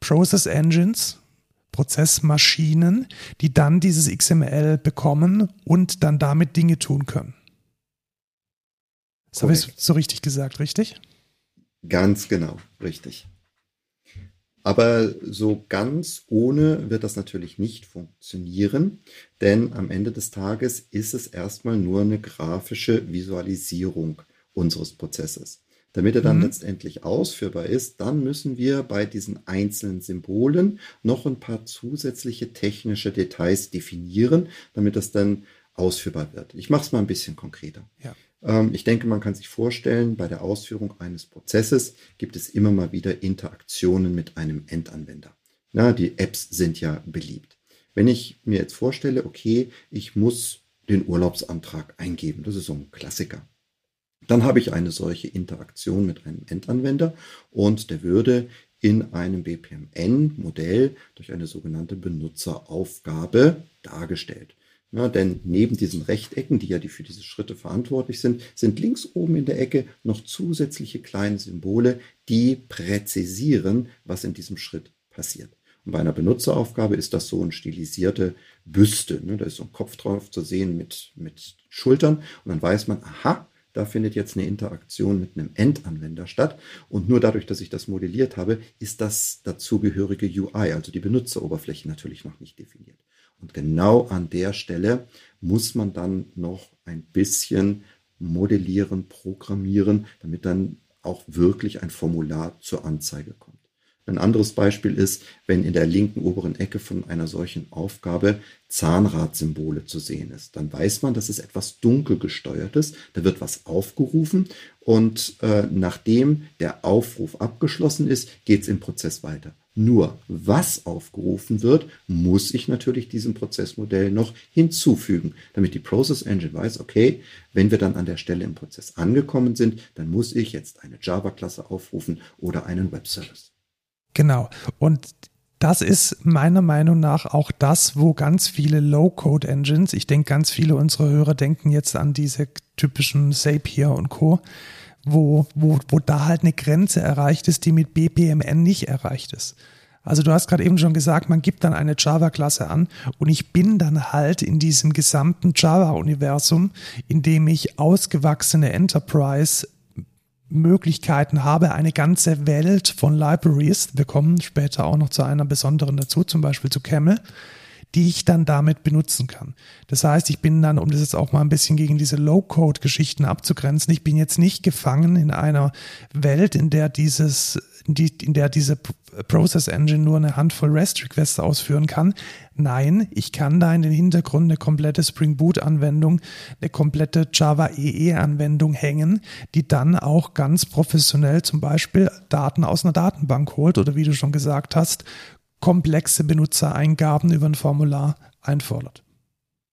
Process Engines, Prozessmaschinen, die dann dieses XML bekommen und dann damit Dinge tun können. Das habe ich so richtig gesagt, richtig? Ganz genau, richtig. Aber so ganz ohne wird das natürlich nicht funktionieren, denn am Ende des Tages ist es erstmal nur eine grafische Visualisierung unseres Prozesses. Damit er dann mhm. letztendlich ausführbar ist, dann müssen wir bei diesen einzelnen Symbolen noch ein paar zusätzliche technische Details definieren, damit das dann ausführbar wird. Ich mache es mal ein bisschen konkreter. Ja. Ähm, ich denke, man kann sich vorstellen, bei der Ausführung eines Prozesses gibt es immer mal wieder Interaktionen mit einem Endanwender. Na, die Apps sind ja beliebt. Wenn ich mir jetzt vorstelle, okay, ich muss den Urlaubsantrag eingeben, das ist so ein Klassiker. Dann habe ich eine solche Interaktion mit einem Endanwender und der würde in einem BPMN-Modell durch eine sogenannte Benutzeraufgabe dargestellt. Ja, denn neben diesen Rechtecken, die ja die für diese Schritte verantwortlich sind, sind links oben in der Ecke noch zusätzliche kleine Symbole, die präzisieren, was in diesem Schritt passiert. Und bei einer Benutzeraufgabe ist das so eine stilisierte Büste. Ne? Da ist so ein Kopf drauf zu sehen mit, mit Schultern. Und dann weiß man, aha, da findet jetzt eine Interaktion mit einem Endanwender statt. Und nur dadurch, dass ich das modelliert habe, ist das dazugehörige UI, also die Benutzeroberfläche natürlich noch nicht definiert. Und genau an der Stelle muss man dann noch ein bisschen modellieren, programmieren, damit dann auch wirklich ein Formular zur Anzeige kommt. Ein anderes Beispiel ist, wenn in der linken oberen Ecke von einer solchen Aufgabe Zahnradsymbole zu sehen ist. Dann weiß man, dass es etwas dunkel gesteuertes. Da wird was aufgerufen und äh, nachdem der Aufruf abgeschlossen ist, geht es im Prozess weiter. Nur was aufgerufen wird, muss ich natürlich diesem Prozessmodell noch hinzufügen, damit die Process Engine weiß, okay, wenn wir dann an der Stelle im Prozess angekommen sind, dann muss ich jetzt eine Java-Klasse aufrufen oder einen Web-Service. Genau. Und das ist meiner Meinung nach auch das, wo ganz viele Low-Code-Engines, ich denke, ganz viele unserer Hörer denken jetzt an diese typischen Zapier und Co., wo, wo, wo da halt eine Grenze erreicht ist, die mit BPMN nicht erreicht ist. Also du hast gerade eben schon gesagt, man gibt dann eine Java-Klasse an und ich bin dann halt in diesem gesamten Java-Universum, in dem ich ausgewachsene Enterprise Möglichkeiten habe, eine ganze Welt von Libraries, wir kommen später auch noch zu einer besonderen dazu, zum Beispiel zu Camel, die ich dann damit benutzen kann. Das heißt, ich bin dann, um das jetzt auch mal ein bisschen gegen diese Low-Code-Geschichten abzugrenzen, ich bin jetzt nicht gefangen in einer Welt, in der dieses die, in der diese Process Engine nur eine Handvoll REST-Requests ausführen kann. Nein, ich kann da in den Hintergrund eine komplette Spring Boot-Anwendung, eine komplette Java EE-Anwendung hängen, die dann auch ganz professionell zum Beispiel Daten aus einer Datenbank holt oder wie du schon gesagt hast, komplexe Benutzereingaben über ein Formular einfordert.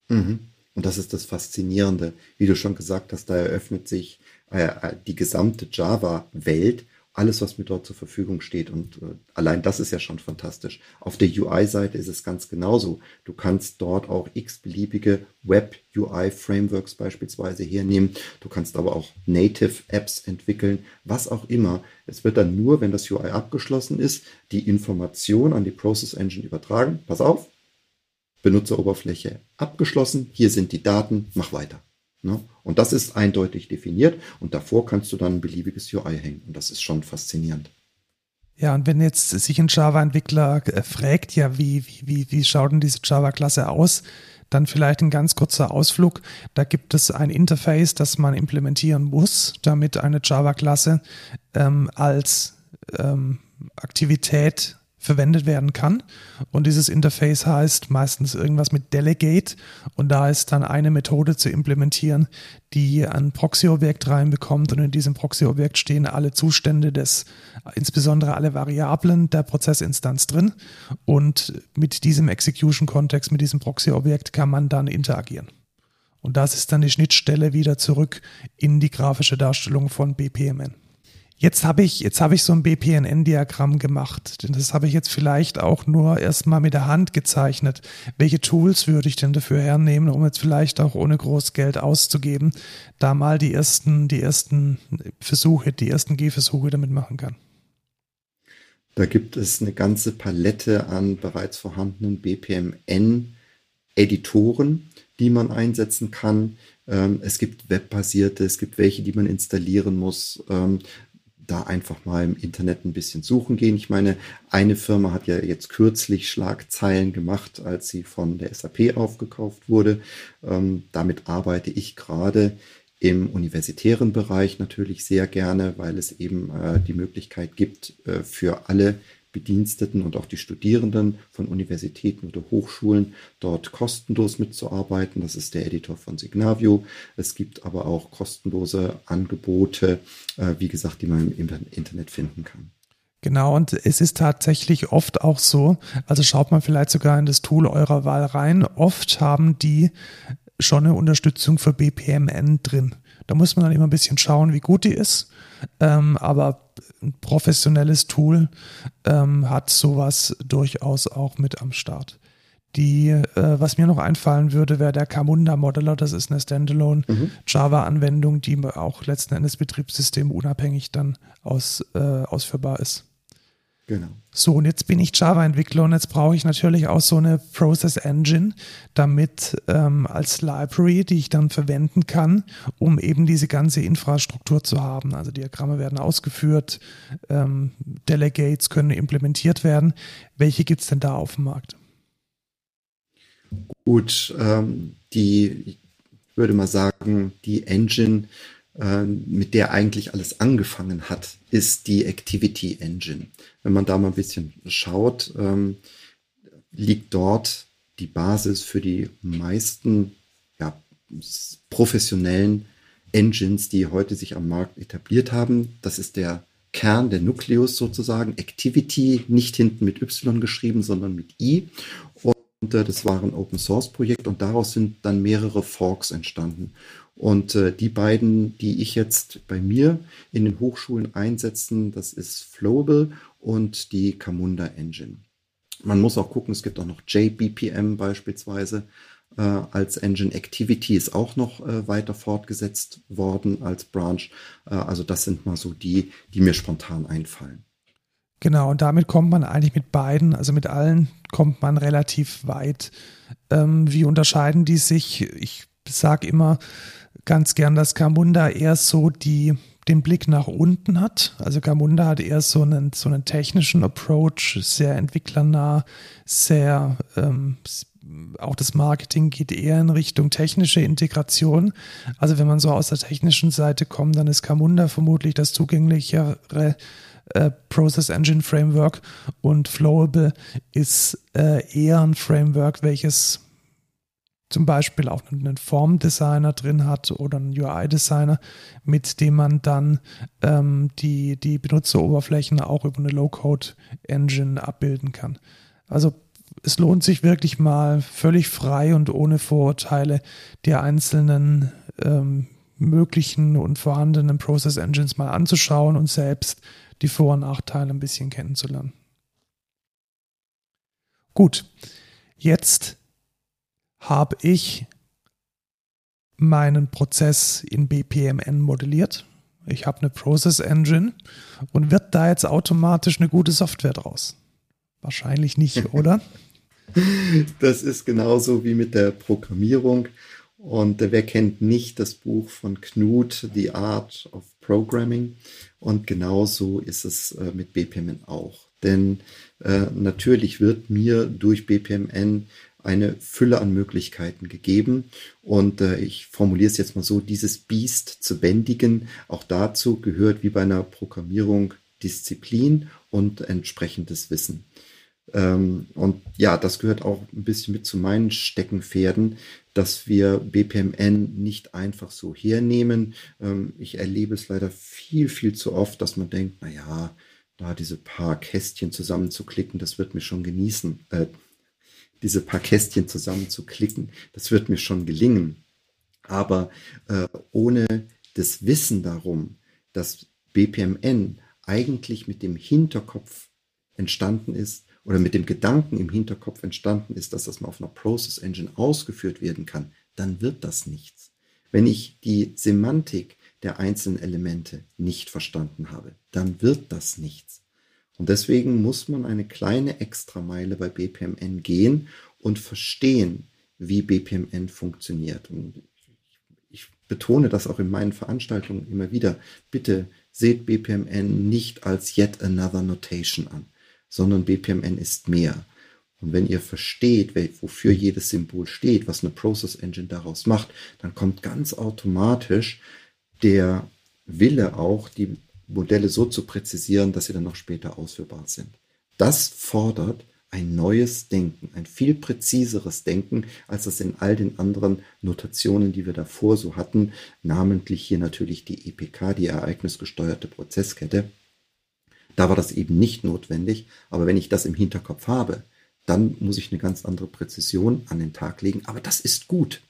Mhm. Und das ist das Faszinierende. Wie du schon gesagt hast, da eröffnet sich äh, die gesamte Java-Welt alles, was mir dort zur Verfügung steht. Und äh, allein das ist ja schon fantastisch. Auf der UI-Seite ist es ganz genauso. Du kannst dort auch x-beliebige Web-UI-Frameworks beispielsweise hernehmen. Du kannst aber auch Native-Apps entwickeln, was auch immer. Es wird dann nur, wenn das UI abgeschlossen ist, die Information an die Process Engine übertragen. Pass auf, Benutzeroberfläche abgeschlossen. Hier sind die Daten. Mach weiter. Ne? Und das ist eindeutig definiert und davor kannst du dann ein beliebiges UI hängen und das ist schon faszinierend. Ja, und wenn jetzt sich ein Java-Entwickler äh, fragt, ja, wie, wie, wie, wie schaut denn diese Java-Klasse aus, dann vielleicht ein ganz kurzer Ausflug. Da gibt es ein Interface, das man implementieren muss, damit eine Java-Klasse ähm, als ähm, Aktivität verwendet werden kann. Und dieses Interface heißt meistens irgendwas mit Delegate. Und da ist dann eine Methode zu implementieren, die ein Proxy-Objekt reinbekommt. Und in diesem Proxy-Objekt stehen alle Zustände des, insbesondere alle Variablen der Prozessinstanz drin. Und mit diesem Execution-Kontext, mit diesem Proxy-Objekt kann man dann interagieren. Und das ist dann die Schnittstelle wieder zurück in die grafische Darstellung von BPMN. Jetzt habe ich, jetzt habe ich so ein BPNN-Diagramm gemacht. Das habe ich jetzt vielleicht auch nur erstmal mit der Hand gezeichnet. Welche Tools würde ich denn dafür hernehmen, um jetzt vielleicht auch ohne groß Geld auszugeben, da mal die ersten, die ersten Versuche, die ersten Gehversuche damit machen kann? Da gibt es eine ganze Palette an bereits vorhandenen BPMN-Editoren, die man einsetzen kann. Ähm, es gibt webbasierte, es gibt welche, die man installieren muss. Da einfach mal im Internet ein bisschen suchen gehen. Ich meine, eine Firma hat ja jetzt kürzlich Schlagzeilen gemacht, als sie von der SAP aufgekauft wurde. Ähm, damit arbeite ich gerade im universitären Bereich natürlich sehr gerne, weil es eben äh, die Möglichkeit gibt, äh, für alle Bediensteten und auch die Studierenden von Universitäten oder Hochschulen dort kostenlos mitzuarbeiten. Das ist der Editor von Signavio. Es gibt aber auch kostenlose Angebote, äh, wie gesagt, die man im Internet finden kann. Genau, und es ist tatsächlich oft auch so, also schaut man vielleicht sogar in das Tool eurer Wahl rein, oft haben die schon eine Unterstützung für BPMN drin. Da muss man dann immer ein bisschen schauen, wie gut die ist. Ähm, aber ein professionelles Tool ähm, hat sowas durchaus auch mit am Start. Die, äh, was mir noch einfallen würde, wäre der Camunda Modeler. Das ist eine Standalone mhm. Java-Anwendung, die auch letzten Endes betriebssystemunabhängig dann aus, äh, ausführbar ist. Genau. So, und jetzt bin ich Java-Entwickler und jetzt brauche ich natürlich auch so eine Process Engine, damit ähm, als Library, die ich dann verwenden kann, um eben diese ganze Infrastruktur zu haben. Also Diagramme werden ausgeführt, ähm, Delegates können implementiert werden. Welche gibt es denn da auf dem Markt? Gut, ähm, die, ich würde mal sagen, die Engine, mit der eigentlich alles angefangen hat, ist die Activity Engine. Wenn man da mal ein bisschen schaut, ähm, liegt dort die Basis für die meisten ja, professionellen Engines, die heute sich am Markt etabliert haben. Das ist der Kern, der Nukleus sozusagen. Activity nicht hinten mit Y geschrieben, sondern mit I. Und äh, das war ein Open Source Projekt und daraus sind dann mehrere Forks entstanden. Und äh, die beiden, die ich jetzt bei mir in den Hochschulen einsetzen, das ist Flowable und die Camunda Engine. Man muss auch gucken, es gibt auch noch JBPM beispielsweise äh, als Engine Activity ist auch noch äh, weiter fortgesetzt worden als Branch. Äh, also das sind mal so die, die mir spontan einfallen. Genau, und damit kommt man eigentlich mit beiden, also mit allen kommt man relativ weit. Ähm, wie unterscheiden die sich? Ich sage immer ganz gern, dass Camunda eher so die, den Blick nach unten hat. Also Camunda hat eher so einen, so einen technischen Approach, sehr entwicklernah, sehr ähm, auch das Marketing geht eher in Richtung technische Integration. Also wenn man so aus der technischen Seite kommt, dann ist Camunda vermutlich das zugänglichere äh, Process Engine Framework und Flowable ist äh, eher ein Framework, welches zum Beispiel auch einen Formdesigner drin hat oder einen UI-Designer, mit dem man dann ähm, die, die Benutzeroberflächen auch über eine Low-Code-Engine abbilden kann. Also es lohnt sich wirklich mal völlig frei und ohne Vorurteile die einzelnen ähm, möglichen und vorhandenen Process Engines mal anzuschauen und selbst die Vor- und Nachteile ein bisschen kennenzulernen. Gut, jetzt habe ich meinen Prozess in BPMN modelliert. Ich habe eine Process Engine und wird da jetzt automatisch eine gute Software draus? Wahrscheinlich nicht, oder? Das ist genauso wie mit der Programmierung. Und wer kennt nicht das Buch von Knut, The Art of Programming? Und genauso ist es äh, mit BPMN auch. Denn äh, natürlich wird mir durch BPMN eine Fülle an Möglichkeiten gegeben. Und äh, ich formuliere es jetzt mal so, dieses Biest zu bändigen, auch dazu gehört wie bei einer Programmierung Disziplin und entsprechendes Wissen. Ähm, und ja, das gehört auch ein bisschen mit zu meinen Steckenpferden, dass wir BPMN nicht einfach so hernehmen. Ähm, ich erlebe es leider viel, viel zu oft, dass man denkt, na ja, da diese paar Kästchen zusammenzuklicken, das wird mir schon genießen. Äh, diese paar Kästchen zusammenzuklicken, das wird mir schon gelingen. Aber äh, ohne das Wissen darum, dass BPMN eigentlich mit dem Hinterkopf entstanden ist, oder mit dem Gedanken im Hinterkopf entstanden ist, dass das mal auf einer Process Engine ausgeführt werden kann, dann wird das nichts. Wenn ich die Semantik der einzelnen Elemente nicht verstanden habe, dann wird das nichts. Und deswegen muss man eine kleine Extrameile bei BPMN gehen und verstehen, wie BPMN funktioniert. Und ich betone das auch in meinen Veranstaltungen immer wieder. Bitte seht BPMN nicht als yet another notation an sondern BPMN ist mehr. Und wenn ihr versteht, wofür jedes Symbol steht, was eine Process Engine daraus macht, dann kommt ganz automatisch der Wille auch, die Modelle so zu präzisieren, dass sie dann noch später ausführbar sind. Das fordert ein neues Denken, ein viel präziseres Denken, als das in all den anderen Notationen, die wir davor so hatten, namentlich hier natürlich die EPK, die ereignisgesteuerte Prozesskette, da war das eben nicht notwendig. Aber wenn ich das im Hinterkopf habe, dann muss ich eine ganz andere Präzision an den Tag legen. Aber das ist gut,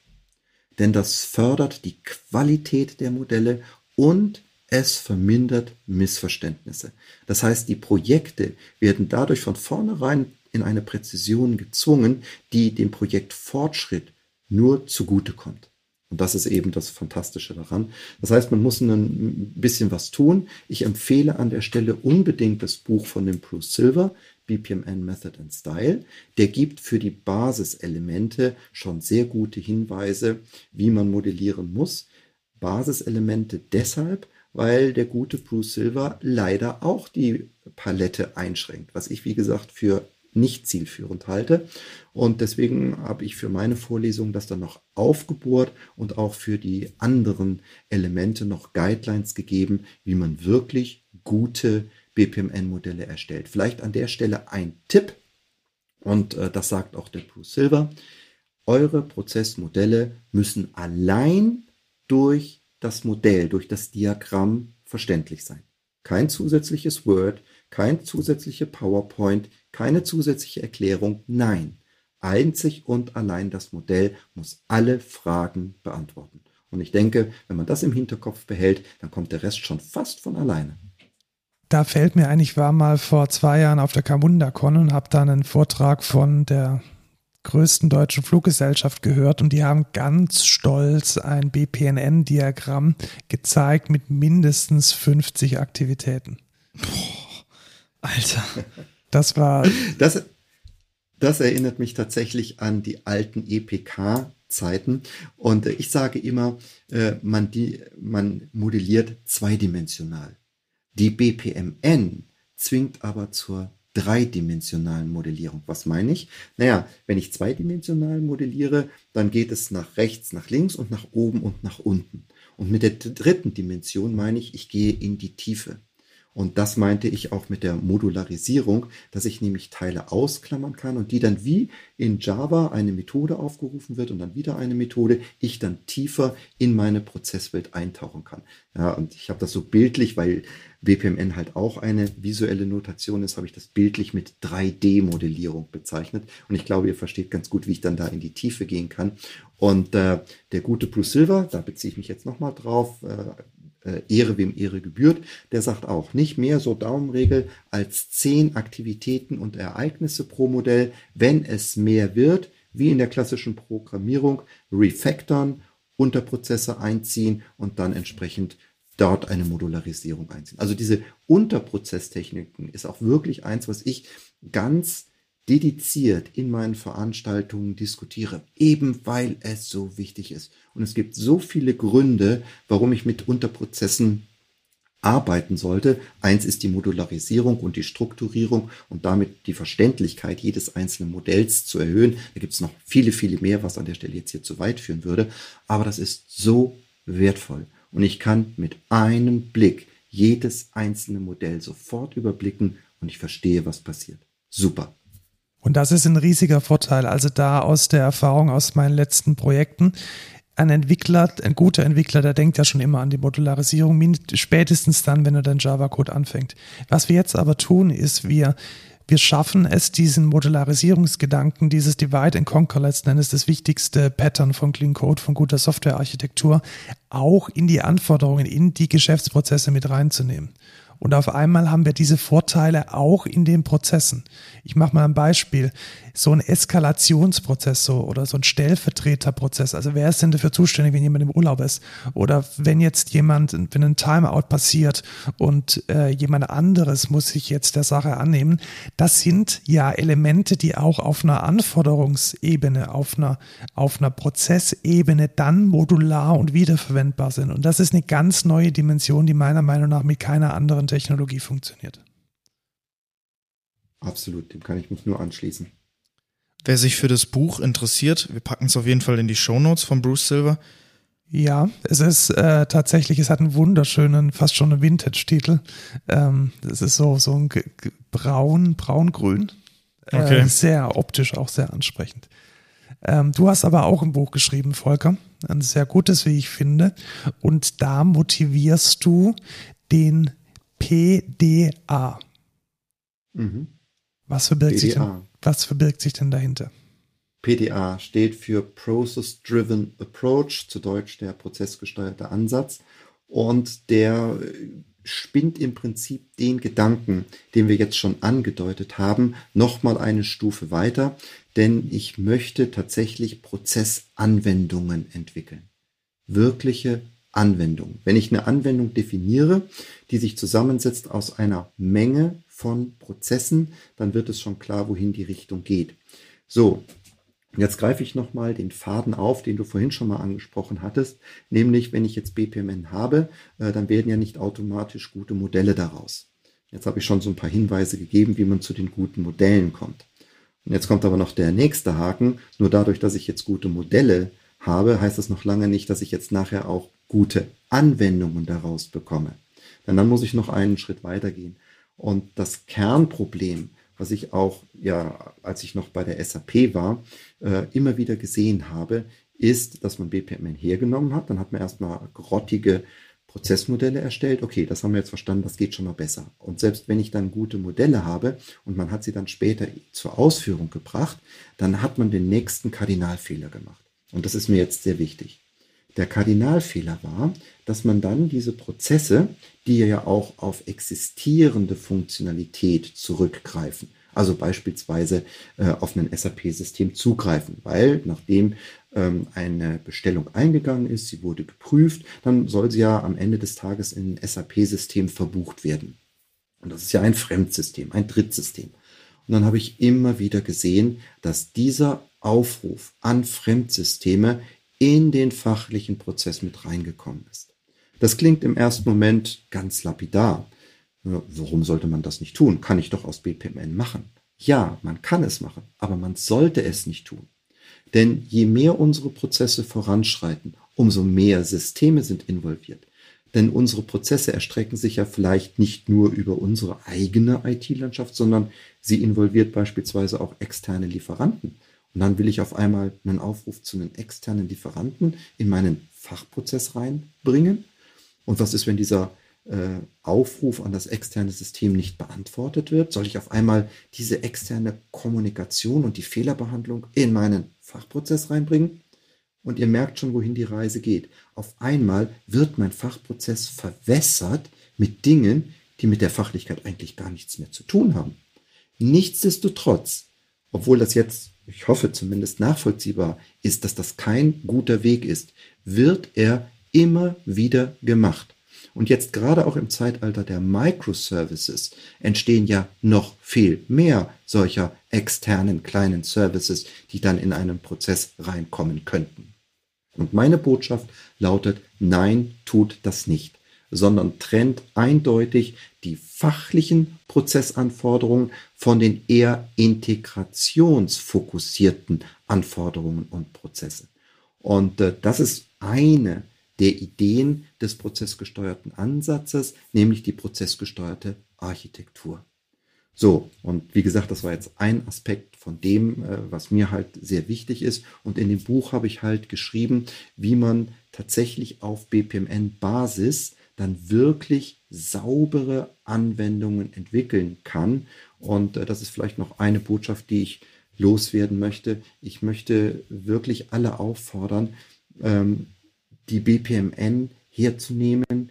denn das fördert die Qualität der Modelle und es vermindert Missverständnisse. Das heißt, die Projekte werden dadurch von vornherein in eine Präzision gezwungen, die dem Projekt Fortschritt nur zugutekommt. Und das ist eben das Fantastische daran. Das heißt, man muss ein bisschen was tun. Ich empfehle an der Stelle unbedingt das Buch von dem Bruce Silver, BPMN Method and Style. Der gibt für die Basiselemente schon sehr gute Hinweise, wie man modellieren muss. Basiselemente deshalb, weil der gute Bruce Silver leider auch die Palette einschränkt, was ich, wie gesagt, für nicht zielführend halte. Und deswegen habe ich für meine Vorlesung das dann noch aufgebohrt und auch für die anderen Elemente noch Guidelines gegeben, wie man wirklich gute BPMN-Modelle erstellt. Vielleicht an der Stelle ein Tipp, und äh, das sagt auch der Bruce Silver. Eure Prozessmodelle müssen allein durch das Modell, durch das Diagramm verständlich sein. Kein zusätzliches Word, kein zusätzlicher PowerPoint, keine zusätzliche Erklärung. Nein, einzig und allein das Modell muss alle Fragen beantworten. Und ich denke, wenn man das im Hinterkopf behält, dann kommt der Rest schon fast von alleine. Da fällt mir ein, ich war mal vor zwei Jahren auf der Camunda-Con und habe dann einen Vortrag von der größten deutschen Fluggesellschaft gehört und die haben ganz stolz ein BPNN-Diagramm gezeigt mit mindestens 50 Aktivitäten. Boah, Alter. Das war. Das, das erinnert mich tatsächlich an die alten EPK-Zeiten. Und ich sage immer, äh, man, die, man modelliert zweidimensional. Die BPMN zwingt aber zur dreidimensionalen Modellierung. Was meine ich? Naja, wenn ich zweidimensional modelliere, dann geht es nach rechts, nach links und nach oben und nach unten. Und mit der dritten Dimension meine ich, ich gehe in die Tiefe. Und das meinte ich auch mit der Modularisierung, dass ich nämlich Teile ausklammern kann und die dann wie in Java eine Methode aufgerufen wird und dann wieder eine Methode, ich dann tiefer in meine Prozesswelt eintauchen kann. Ja, und ich habe das so bildlich, weil BPMN halt auch eine visuelle Notation ist, habe ich das bildlich mit 3D-Modellierung bezeichnet. Und ich glaube, ihr versteht ganz gut, wie ich dann da in die Tiefe gehen kann. Und äh, der gute Bruce Silver, da beziehe ich mich jetzt nochmal drauf, äh, äh, Ehre wem Ehre gebührt, der sagt auch nicht mehr so Daumenregel als zehn Aktivitäten und Ereignisse pro Modell. Wenn es mehr wird, wie in der klassischen Programmierung, refactoren, Unterprozesse einziehen und dann entsprechend dort eine Modularisierung einziehen. Also diese Unterprozesstechniken ist auch wirklich eins, was ich ganz dediziert in meinen Veranstaltungen diskutiere, eben weil es so wichtig ist. Und es gibt so viele Gründe, warum ich mit Unterprozessen arbeiten sollte. Eins ist die Modularisierung und die Strukturierung und damit die Verständlichkeit jedes einzelnen Modells zu erhöhen. Da gibt es noch viele, viele mehr, was an der Stelle jetzt hier zu weit führen würde. Aber das ist so wertvoll. Und ich kann mit einem Blick jedes einzelne Modell sofort überblicken und ich verstehe, was passiert. Super. Und das ist ein riesiger Vorteil. Also da aus der Erfahrung aus meinen letzten Projekten. Ein Entwickler, ein guter Entwickler, der denkt ja schon immer an die Modularisierung, spätestens dann, wenn er den Java-Code anfängt. Was wir jetzt aber tun, ist, wir, wir schaffen es, diesen Modularisierungsgedanken, dieses Divide and Conquer letzten Endes das wichtigste Pattern von Clean Code, von guter Softwarearchitektur, auch in die Anforderungen, in die Geschäftsprozesse mit reinzunehmen. Und auf einmal haben wir diese Vorteile auch in den Prozessen. Ich mache mal ein Beispiel. So ein Eskalationsprozess so, oder so ein Stellvertreterprozess. Also wer ist denn dafür zuständig, wenn jemand im Urlaub ist? Oder wenn jetzt jemand, wenn ein Timeout passiert und äh, jemand anderes muss sich jetzt der Sache annehmen. Das sind ja Elemente, die auch auf einer Anforderungsebene, auf einer, auf einer Prozessebene dann modular und wiederverwendbar sind. Und das ist eine ganz neue Dimension, die meiner Meinung nach mit keiner anderen anderen Technologie funktioniert. Absolut, dem kann ich mich nur anschließen. Wer sich für das Buch interessiert, wir packen es auf jeden Fall in die Show Notes von Bruce Silver. Ja, es ist äh, tatsächlich, es hat einen wunderschönen, fast schon einen Vintage-Titel. Ähm, es ist so, so ein braun, braun-grün. Äh, okay. Sehr optisch auch sehr ansprechend. Ähm, du hast aber auch ein Buch geschrieben, Volker. Ein sehr gutes, wie ich finde. Und da motivierst du den PDA. Mhm. Was, verbirgt sich denn, was verbirgt sich denn dahinter? PDA steht für Process Driven Approach, zu Deutsch der prozessgesteuerte Ansatz. Und der spinnt im Prinzip den Gedanken, den wir jetzt schon angedeutet haben, nochmal eine Stufe weiter, denn ich möchte tatsächlich Prozessanwendungen entwickeln. Wirkliche Anwendung. Wenn ich eine Anwendung definiere, die sich zusammensetzt aus einer Menge von Prozessen, dann wird es schon klar, wohin die Richtung geht. So, jetzt greife ich nochmal den Faden auf, den du vorhin schon mal angesprochen hattest, nämlich wenn ich jetzt BPMN habe, äh, dann werden ja nicht automatisch gute Modelle daraus. Jetzt habe ich schon so ein paar Hinweise gegeben, wie man zu den guten Modellen kommt. Und jetzt kommt aber noch der nächste Haken. Nur dadurch, dass ich jetzt gute Modelle habe, heißt das noch lange nicht, dass ich jetzt nachher auch gute Anwendungen daraus bekomme. Denn dann muss ich noch einen Schritt weitergehen. Und das Kernproblem, was ich auch, ja, als ich noch bei der SAP war, äh, immer wieder gesehen habe, ist, dass man BPMN hergenommen hat. Dann hat man erstmal grottige Prozessmodelle erstellt. Okay, das haben wir jetzt verstanden, das geht schon mal besser. Und selbst wenn ich dann gute Modelle habe und man hat sie dann später zur Ausführung gebracht, dann hat man den nächsten Kardinalfehler gemacht. Und das ist mir jetzt sehr wichtig. Der Kardinalfehler war, dass man dann diese Prozesse, die ja auch auf existierende Funktionalität zurückgreifen, also beispielsweise äh, auf ein SAP-System zugreifen, weil nachdem ähm, eine Bestellung eingegangen ist, sie wurde geprüft, dann soll sie ja am Ende des Tages in ein SAP-System verbucht werden. Und das ist ja ein Fremdsystem, ein Drittsystem. Und dann habe ich immer wieder gesehen, dass dieser Aufruf an Fremdsysteme in den fachlichen Prozess mit reingekommen ist. Das klingt im ersten Moment ganz lapidar. Warum sollte man das nicht tun? Kann ich doch aus BPMN machen. Ja, man kann es machen, aber man sollte es nicht tun. Denn je mehr unsere Prozesse voranschreiten, umso mehr Systeme sind involviert. Denn unsere Prozesse erstrecken sich ja vielleicht nicht nur über unsere eigene IT-Landschaft, sondern sie involviert beispielsweise auch externe Lieferanten. Und dann will ich auf einmal einen Aufruf zu einem externen Lieferanten in meinen Fachprozess reinbringen. Und was ist, wenn dieser äh, Aufruf an das externe System nicht beantwortet wird? Soll ich auf einmal diese externe Kommunikation und die Fehlerbehandlung in meinen Fachprozess reinbringen? Und ihr merkt schon, wohin die Reise geht. Auf einmal wird mein Fachprozess verwässert mit Dingen, die mit der Fachlichkeit eigentlich gar nichts mehr zu tun haben. Nichtsdestotrotz, obwohl das jetzt, ich hoffe zumindest nachvollziehbar ist, dass das kein guter Weg ist, wird er immer wieder gemacht. Und jetzt gerade auch im Zeitalter der Microservices entstehen ja noch viel mehr solcher externen kleinen Services, die dann in einen Prozess reinkommen könnten. Und meine Botschaft lautet, nein, tut das nicht, sondern trennt eindeutig die fachlichen Prozessanforderungen von den eher integrationsfokussierten Anforderungen und Prozessen. Und äh, das ist eine der Ideen des prozessgesteuerten Ansatzes, nämlich die prozessgesteuerte Architektur. So, und wie gesagt, das war jetzt ein Aspekt von dem, äh, was mir halt sehr wichtig ist. Und in dem Buch habe ich halt geschrieben, wie man tatsächlich auf BPMN-Basis dann wirklich saubere Anwendungen entwickeln kann. Und äh, das ist vielleicht noch eine Botschaft, die ich loswerden möchte. Ich möchte wirklich alle auffordern, ähm, die BPMN herzunehmen,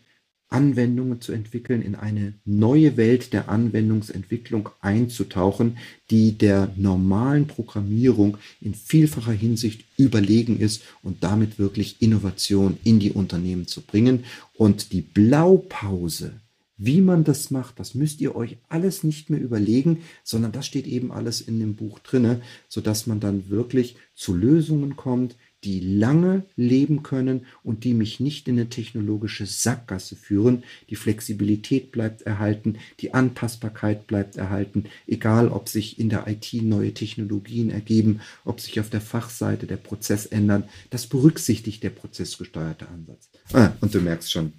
Anwendungen zu entwickeln, in eine neue Welt der Anwendungsentwicklung einzutauchen, die der normalen Programmierung in vielfacher Hinsicht überlegen ist und damit wirklich Innovation in die Unternehmen zu bringen. Und die Blaupause, wie man das macht, das müsst ihr euch alles nicht mehr überlegen, sondern das steht eben alles in dem Buch drinne, sodass man dann wirklich zu Lösungen kommt, die lange leben können und die mich nicht in eine technologische Sackgasse führen. Die Flexibilität bleibt erhalten, die Anpassbarkeit bleibt erhalten, egal ob sich in der IT neue Technologien ergeben, ob sich auf der Fachseite der Prozess ändern. Das berücksichtigt der prozessgesteuerte Ansatz. Ah, und du merkst schon,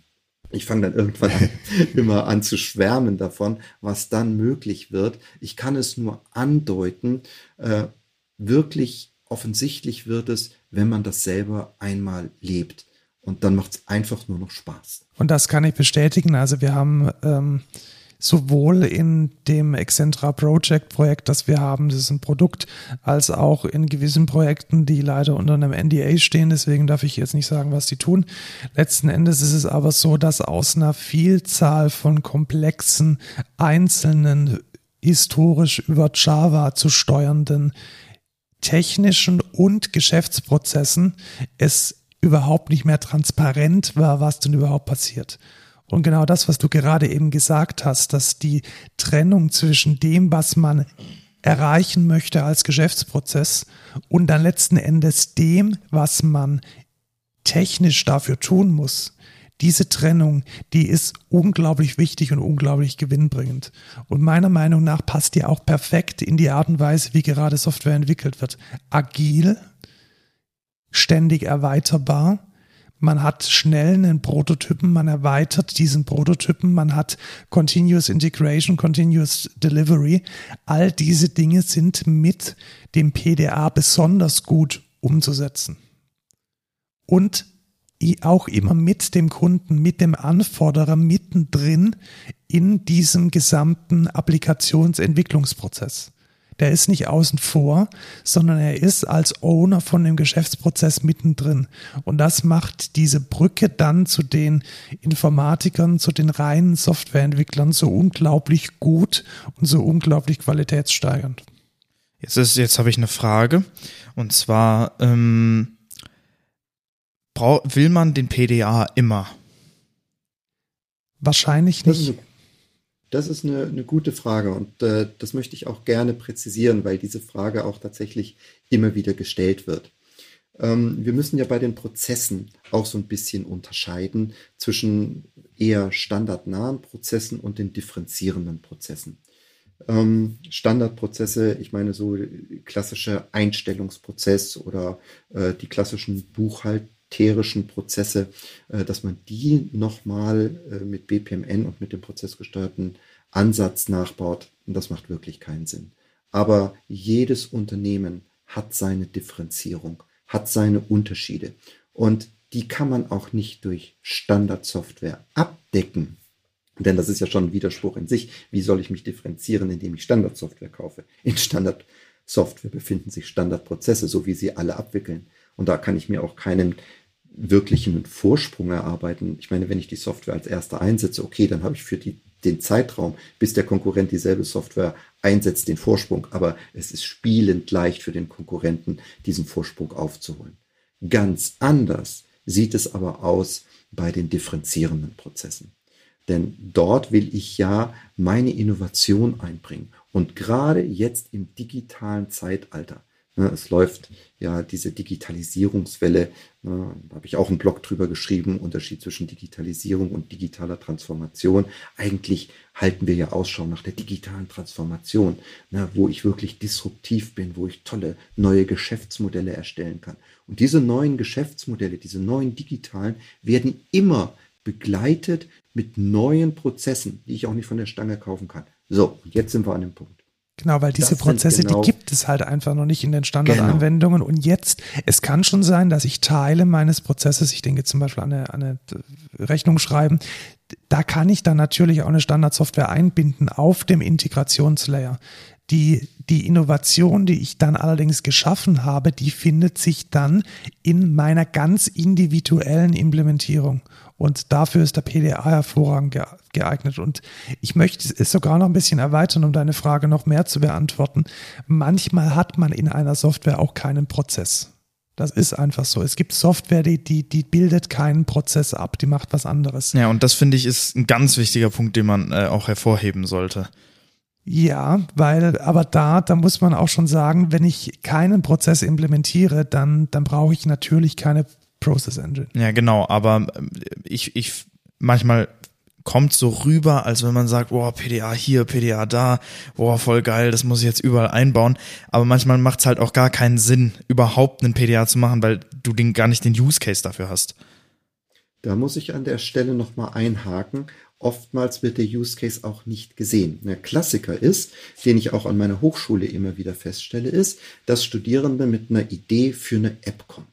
ich fange dann irgendwann immer an zu schwärmen davon, was dann möglich wird. Ich kann es nur andeuten, äh, wirklich offensichtlich wird es, wenn man das selber einmal lebt. Und dann macht es einfach nur noch Spaß. Und das kann ich bestätigen. Also wir haben ähm, sowohl in dem Excentra Project Projekt, das wir haben, das ist ein Produkt, als auch in gewissen Projekten, die leider unter einem NDA stehen. Deswegen darf ich jetzt nicht sagen, was die tun. Letzten Endes ist es aber so, dass aus einer Vielzahl von komplexen, einzelnen, historisch über Java zu steuernden technischen und Geschäftsprozessen es überhaupt nicht mehr transparent war, was denn überhaupt passiert. Und genau das, was du gerade eben gesagt hast, dass die Trennung zwischen dem, was man erreichen möchte als Geschäftsprozess und dann letzten Endes dem, was man technisch dafür tun muss, diese Trennung, die ist unglaublich wichtig und unglaublich gewinnbringend. Und meiner Meinung nach passt die auch perfekt in die Art und Weise, wie gerade Software entwickelt wird. Agil, ständig erweiterbar. Man hat schnell einen Prototypen, man erweitert diesen Prototypen, man hat Continuous Integration, Continuous Delivery. All diese Dinge sind mit dem PDA besonders gut umzusetzen. Und auch immer mit dem Kunden, mit dem Anforderer mittendrin in diesem gesamten Applikationsentwicklungsprozess. Der ist nicht außen vor, sondern er ist als Owner von dem Geschäftsprozess mittendrin. Und das macht diese Brücke dann zu den Informatikern, zu den reinen Softwareentwicklern so unglaublich gut und so unglaublich qualitätssteigernd. Jetzt ist, jetzt habe ich eine Frage. Und zwar, ähm, will man den PDA immer? Wahrscheinlich nicht. Das ist eine, eine gute Frage und äh, das möchte ich auch gerne präzisieren, weil diese Frage auch tatsächlich immer wieder gestellt wird. Ähm, wir müssen ja bei den Prozessen auch so ein bisschen unterscheiden zwischen eher standardnahen Prozessen und den differenzierenden Prozessen. Ähm, Standardprozesse, ich meine so klassische Einstellungsprozess oder äh, die klassischen Buchhalt buchhalterischen Prozesse, äh, dass man die nochmal äh, mit BPMN und mit dem prozessgesteuerten Ansatz nachbaut. Und das macht wirklich keinen Sinn. Aber jedes Unternehmen hat seine Differenzierung, hat seine Unterschiede. Und die kann man auch nicht durch Standardsoftware abdecken. Denn das ist ja schon ein Widerspruch in sich. Wie soll ich mich differenzieren, indem ich Standardsoftware kaufe? In Standardsoftware befinden sich Standardprozesse, so wie sie alle abwickeln. Und da kann ich mir auch keinen wirklichen Vorsprung erarbeiten. Ich meine, wenn ich die Software als erster einsetze, okay, dann habe ich für die, den Zeitraum, bis der Konkurrent dieselbe Software einsetzt, den Vorsprung. Aber es ist spielend leicht für den Konkurrenten, diesen Vorsprung aufzuholen. Ganz anders sieht es aber aus bei den differenzierenden Prozessen. Denn dort will ich ja meine Innovation einbringen. Und gerade jetzt im digitalen Zeitalter es läuft ja diese Digitalisierungswelle, ne, da habe ich auch einen Blog drüber geschrieben, Unterschied zwischen Digitalisierung und digitaler Transformation. Eigentlich halten wir ja Ausschau nach der digitalen Transformation, ne, wo ich wirklich disruptiv bin, wo ich tolle neue Geschäftsmodelle erstellen kann. Und diese neuen Geschäftsmodelle, diese neuen digitalen, werden immer begleitet mit neuen Prozessen, die ich auch nicht von der Stange kaufen kann. So, und jetzt sind wir an dem Punkt. Genau, weil diese Prozesse, genau die gibt es halt einfach noch nicht in den Standardanwendungen. Genau. Und jetzt, es kann schon sein, dass ich Teile meines Prozesses, ich denke zum Beispiel an eine, an eine Rechnung schreiben, da kann ich dann natürlich auch eine Standardsoftware einbinden auf dem Integrationslayer. Die, die Innovation, die ich dann allerdings geschaffen habe, die findet sich dann in meiner ganz individuellen Implementierung. Und dafür ist der PDA hervorragend geeignet. Und ich möchte es sogar noch ein bisschen erweitern, um deine Frage noch mehr zu beantworten. Manchmal hat man in einer Software auch keinen Prozess. Das ist einfach so. Es gibt Software, die, die, die bildet keinen Prozess ab, die macht was anderes. Ja, und das finde ich ist ein ganz wichtiger Punkt, den man äh, auch hervorheben sollte. Ja, weil, aber da, da muss man auch schon sagen, wenn ich keinen Prozess implementiere, dann, dann brauche ich natürlich keine Process Engine. Ja, genau, aber ähm, ich, ich manchmal kommt so rüber, als wenn man sagt, boah, PDA hier, PDA da, boah, voll geil, das muss ich jetzt überall einbauen. Aber manchmal macht es halt auch gar keinen Sinn, überhaupt einen PDA zu machen, weil du den, gar nicht den Use Case dafür hast. Da muss ich an der Stelle nochmal einhaken. Oftmals wird der Use Case auch nicht gesehen. Der Klassiker ist, den ich auch an meiner Hochschule immer wieder feststelle, ist, dass Studierende mit einer Idee für eine App kommen.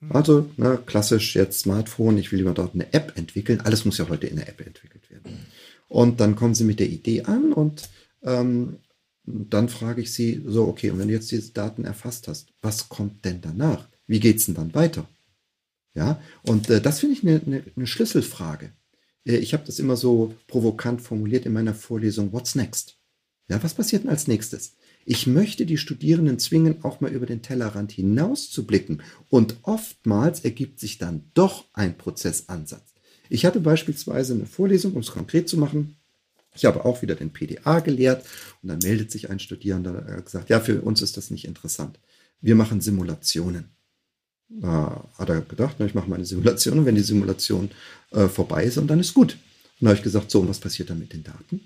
Mhm. Also, ne, klassisch jetzt Smartphone, ich will lieber dort eine App entwickeln. Alles muss ja heute in der App entwickelt werden. Und dann kommen sie mit der Idee an und ähm, dann frage ich sie so, okay, und wenn du jetzt diese Daten erfasst hast, was kommt denn danach? Wie geht es denn dann weiter? Ja, und äh, das finde ich eine ne, ne Schlüsselfrage. Äh, ich habe das immer so provokant formuliert in meiner Vorlesung, what's next? Ja, was passiert denn als nächstes? Ich möchte die Studierenden zwingen, auch mal über den Tellerrand hinaus zu blicken. Und oftmals ergibt sich dann doch ein Prozessansatz. Ich hatte beispielsweise eine Vorlesung, um es konkret zu machen. Ich habe auch wieder den PDA gelehrt und dann meldet sich ein Studierender und hat gesagt, ja, für uns ist das nicht interessant. Wir machen Simulationen. Da hat er gedacht, ich mache meine Simulation und wenn die Simulation äh, vorbei ist, dann ist gut. Und dann habe ich gesagt, so, und was passiert dann mit den Daten?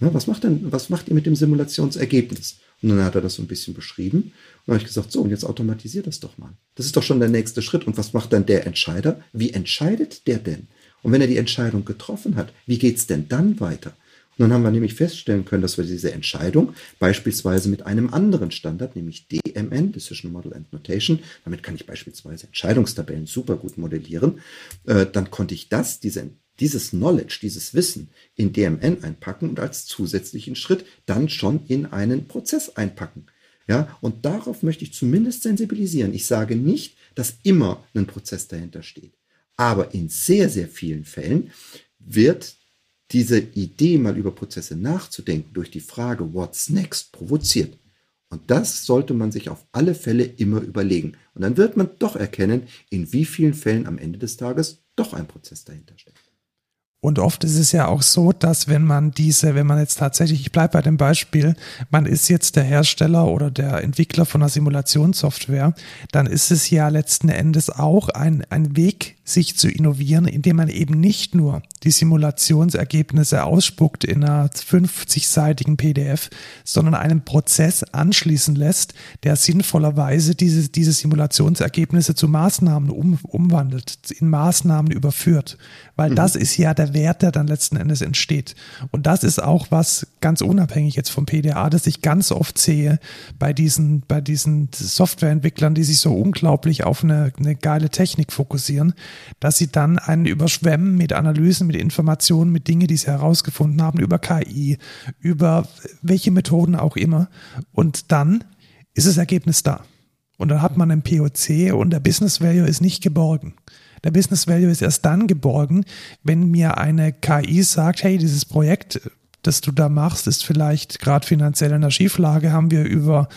Ja, was macht denn, was macht ihr mit dem Simulationsergebnis? Und dann hat er das so ein bisschen beschrieben. Und dann habe ich gesagt, so, und jetzt automatisiert das doch mal. Das ist doch schon der nächste Schritt. Und was macht dann der Entscheider? Wie entscheidet der denn? Und wenn er die Entscheidung getroffen hat, wie geht's denn dann weiter? Und dann haben wir nämlich feststellen können, dass wir diese Entscheidung beispielsweise mit einem anderen Standard, nämlich DMN, Decision Model and Notation, damit kann ich beispielsweise Entscheidungstabellen super gut modellieren, äh, dann konnte ich das, diese dieses Knowledge, dieses Wissen in DMN einpacken und als zusätzlichen Schritt dann schon in einen Prozess einpacken. Ja, und darauf möchte ich zumindest sensibilisieren. Ich sage nicht, dass immer ein Prozess dahinter steht. Aber in sehr, sehr vielen Fällen wird diese Idee, mal über Prozesse nachzudenken, durch die Frage What's next provoziert. Und das sollte man sich auf alle Fälle immer überlegen. Und dann wird man doch erkennen, in wie vielen Fällen am Ende des Tages doch ein Prozess dahinter steckt. Und oft ist es ja auch so, dass wenn man diese, wenn man jetzt tatsächlich, ich bleibe bei dem Beispiel, man ist jetzt der Hersteller oder der Entwickler von einer Simulationssoftware, dann ist es ja letzten Endes auch ein, ein Weg, sich zu innovieren, indem man eben nicht nur die Simulationsergebnisse ausspuckt in einer 50-seitigen PDF, sondern einen Prozess anschließen lässt, der sinnvollerweise diese, diese Simulationsergebnisse zu Maßnahmen um, umwandelt, in Maßnahmen überführt. Weil mhm. das ist ja der Wert, der dann letzten Endes entsteht. Und das ist auch was ganz unabhängig jetzt vom PDA, das ich ganz oft sehe bei diesen, bei diesen Softwareentwicklern, die sich so unglaublich auf eine, eine geile Technik fokussieren, dass sie dann einen überschwemmen mit Analysen, mit Informationen, mit Dingen, die sie herausgefunden haben, über KI, über welche Methoden auch immer. Und dann ist das Ergebnis da. Und dann hat man ein POC und der Business Value ist nicht geborgen. Der Business Value ist erst dann geborgen, wenn mir eine KI sagt, hey, dieses Projekt, das du da machst, ist vielleicht gerade finanziell in der Schieflage, haben wir über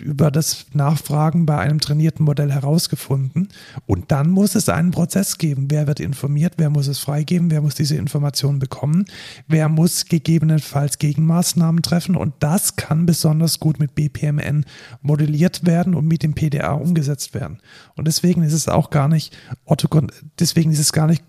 über das Nachfragen bei einem trainierten Modell herausgefunden. Und dann muss es einen Prozess geben. Wer wird informiert? Wer muss es freigeben? Wer muss diese Informationen bekommen? Wer muss gegebenenfalls Gegenmaßnahmen treffen? Und das kann besonders gut mit BPMN modelliert werden und mit dem PDA umgesetzt werden. Und deswegen ist es auch gar nicht, deswegen ist es gar nicht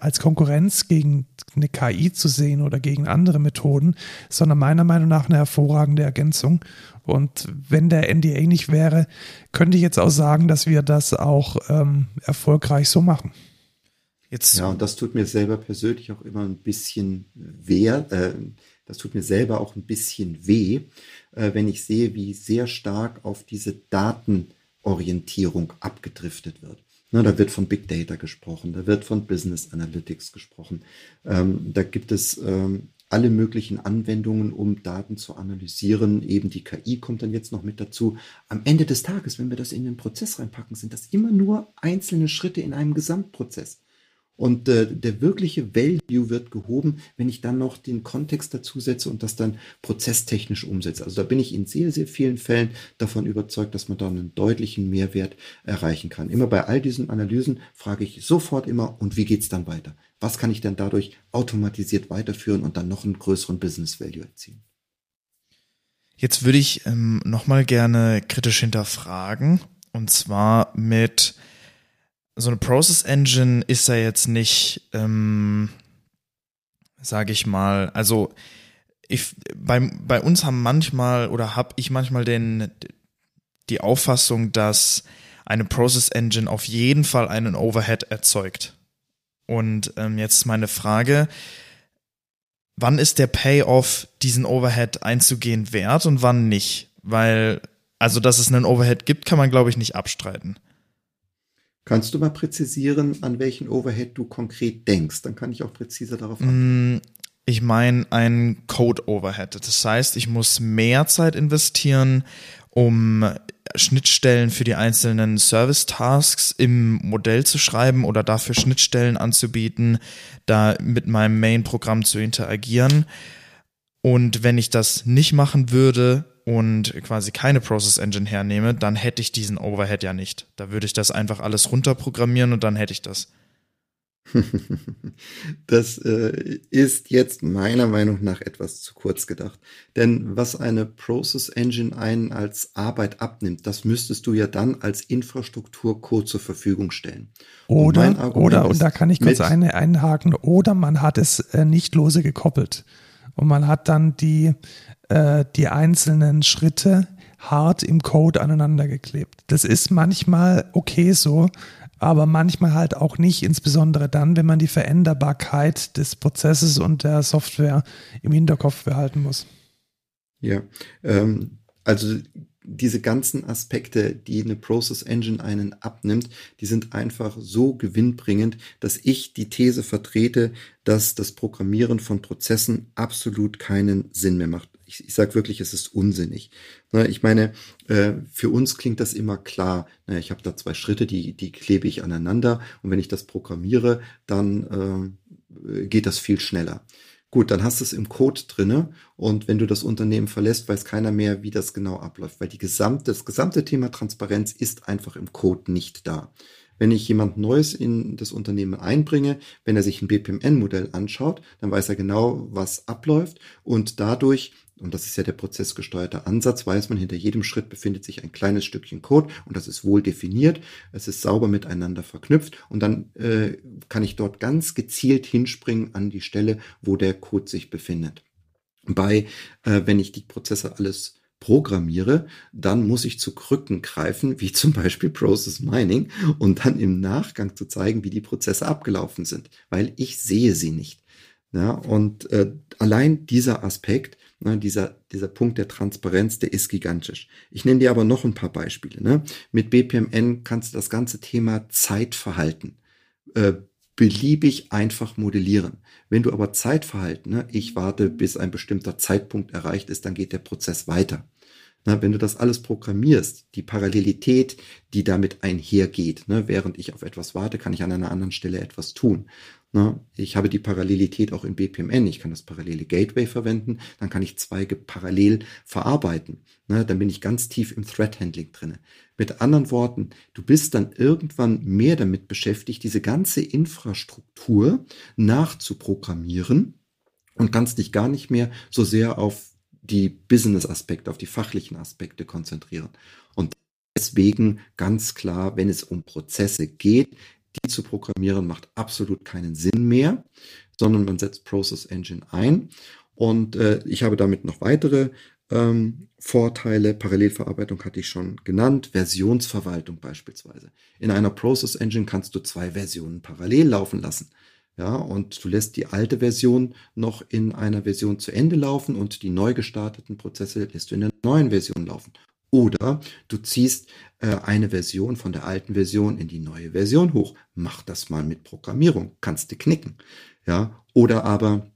als Konkurrenz gegen eine KI zu sehen oder gegen andere Methoden, sondern meiner Meinung nach eine hervorragende Ergänzung. Und wenn der NDA nicht wäre, könnte ich jetzt auch sagen, dass wir das auch ähm, erfolgreich so machen. Jetzt. Ja, und das tut mir selber persönlich auch immer ein bisschen weh. Äh, das tut mir selber auch ein bisschen weh, äh, wenn ich sehe, wie sehr stark auf diese Datenorientierung abgedriftet wird. Na, da wird von Big Data gesprochen, da wird von Business Analytics gesprochen. Ähm, da gibt es ähm, alle möglichen Anwendungen, um Daten zu analysieren. Eben die KI kommt dann jetzt noch mit dazu. Am Ende des Tages, wenn wir das in den Prozess reinpacken, sind das immer nur einzelne Schritte in einem Gesamtprozess. Und äh, der wirkliche Value wird gehoben, wenn ich dann noch den Kontext dazu setze und das dann prozesstechnisch umsetze. Also da bin ich in sehr, sehr vielen Fällen davon überzeugt, dass man da einen deutlichen Mehrwert erreichen kann. Immer bei all diesen Analysen frage ich sofort immer, und wie geht's dann weiter? Was kann ich denn dadurch automatisiert weiterführen und dann noch einen größeren Business Value erzielen? Jetzt würde ich ähm, nochmal gerne kritisch hinterfragen. Und zwar mit so eine Process Engine ist ja jetzt nicht, ähm, sage ich mal, also ich, bei, bei uns haben manchmal oder habe ich manchmal den, die Auffassung, dass eine Process Engine auf jeden Fall einen Overhead erzeugt. Und ähm, jetzt meine Frage, wann ist der Payoff, diesen Overhead einzugehen wert und wann nicht? Weil, also dass es einen Overhead gibt, kann man, glaube ich, nicht abstreiten. Kannst du mal präzisieren, an welchen Overhead du konkret denkst? Dann kann ich auch präziser darauf antworten. Mm, ich meine ein Code-Overhead. Das heißt, ich muss mehr Zeit investieren, um Schnittstellen für die einzelnen Service-Tasks im Modell zu schreiben oder dafür Schnittstellen anzubieten, da mit meinem Main-Programm zu interagieren. Und wenn ich das nicht machen würde, und quasi keine Process Engine hernehme, dann hätte ich diesen Overhead ja nicht. Da würde ich das einfach alles runterprogrammieren und dann hätte ich das. Das äh, ist jetzt meiner Meinung nach etwas zu kurz gedacht. Denn was eine Process Engine einen als Arbeit abnimmt, das müsstest du ja dann als Infrastrukturcode zur Verfügung stellen. Oder, und oder, und da kann ich kurz eine einhaken, oder man hat es äh, nicht lose gekoppelt. Und man hat dann die äh, die einzelnen Schritte hart im Code aneinander geklebt. Das ist manchmal okay so, aber manchmal halt auch nicht, insbesondere dann, wenn man die Veränderbarkeit des Prozesses und der Software im Hinterkopf behalten muss. Ja, ähm, also diese ganzen Aspekte, die eine Process Engine einen abnimmt, die sind einfach so gewinnbringend, dass ich die These vertrete, dass das Programmieren von Prozessen absolut keinen Sinn mehr macht. Ich, ich sage wirklich, es ist unsinnig. Ne, ich meine, äh, für uns klingt das immer klar. Ne, ich habe da zwei Schritte, die, die klebe ich aneinander und wenn ich das programmiere, dann äh, geht das viel schneller. Gut, dann hast du es im Code drinne und wenn du das Unternehmen verlässt, weiß keiner mehr, wie das genau abläuft, weil die gesamte, das gesamte Thema Transparenz ist einfach im Code nicht da. Wenn ich jemand Neues in das Unternehmen einbringe, wenn er sich ein BPMN-Modell anschaut, dann weiß er genau, was abläuft. Und dadurch und das ist ja der prozessgesteuerte Ansatz, weiß man, hinter jedem Schritt befindet sich ein kleines Stückchen Code und das ist wohl definiert, es ist sauber miteinander verknüpft. Und dann äh, kann ich dort ganz gezielt hinspringen an die Stelle, wo der Code sich befindet. Bei, äh, wenn ich die Prozesse alles programmiere, dann muss ich zu Krücken greifen, wie zum Beispiel Process Mining, und dann im Nachgang zu zeigen, wie die Prozesse abgelaufen sind, weil ich sehe sie nicht. Ja, und äh, allein dieser Aspekt Ne, dieser, dieser Punkt der Transparenz, der ist gigantisch. Ich nenne dir aber noch ein paar Beispiele. Ne? Mit BPMN kannst du das ganze Thema Zeitverhalten äh, beliebig einfach modellieren. Wenn du aber Zeitverhalten, ne, ich warte, bis ein bestimmter Zeitpunkt erreicht ist, dann geht der Prozess weiter. Na, wenn du das alles programmierst, die Parallelität, die damit einhergeht, ne, während ich auf etwas warte, kann ich an einer anderen Stelle etwas tun. Ne? Ich habe die Parallelität auch in BPMN. Ich kann das parallele Gateway verwenden. Dann kann ich Zweige parallel verarbeiten. Ne? Dann bin ich ganz tief im Thread Handling drinne. Mit anderen Worten, du bist dann irgendwann mehr damit beschäftigt, diese ganze Infrastruktur nachzuprogrammieren und kannst dich gar nicht mehr so sehr auf die Business-Aspekte, auf die fachlichen Aspekte konzentrieren. Und deswegen ganz klar, wenn es um Prozesse geht, die zu programmieren macht absolut keinen Sinn mehr, sondern man setzt Process Engine ein. Und äh, ich habe damit noch weitere ähm, Vorteile. Parallelverarbeitung hatte ich schon genannt. Versionsverwaltung beispielsweise. In einer Process Engine kannst du zwei Versionen parallel laufen lassen. Ja, und du lässt die alte Version noch in einer Version zu Ende laufen und die neu gestarteten Prozesse lässt du in der neuen Version laufen. Oder du ziehst äh, eine Version von der alten Version in die neue Version hoch. Mach das mal mit Programmierung. Kannst du knicken. Ja, oder aber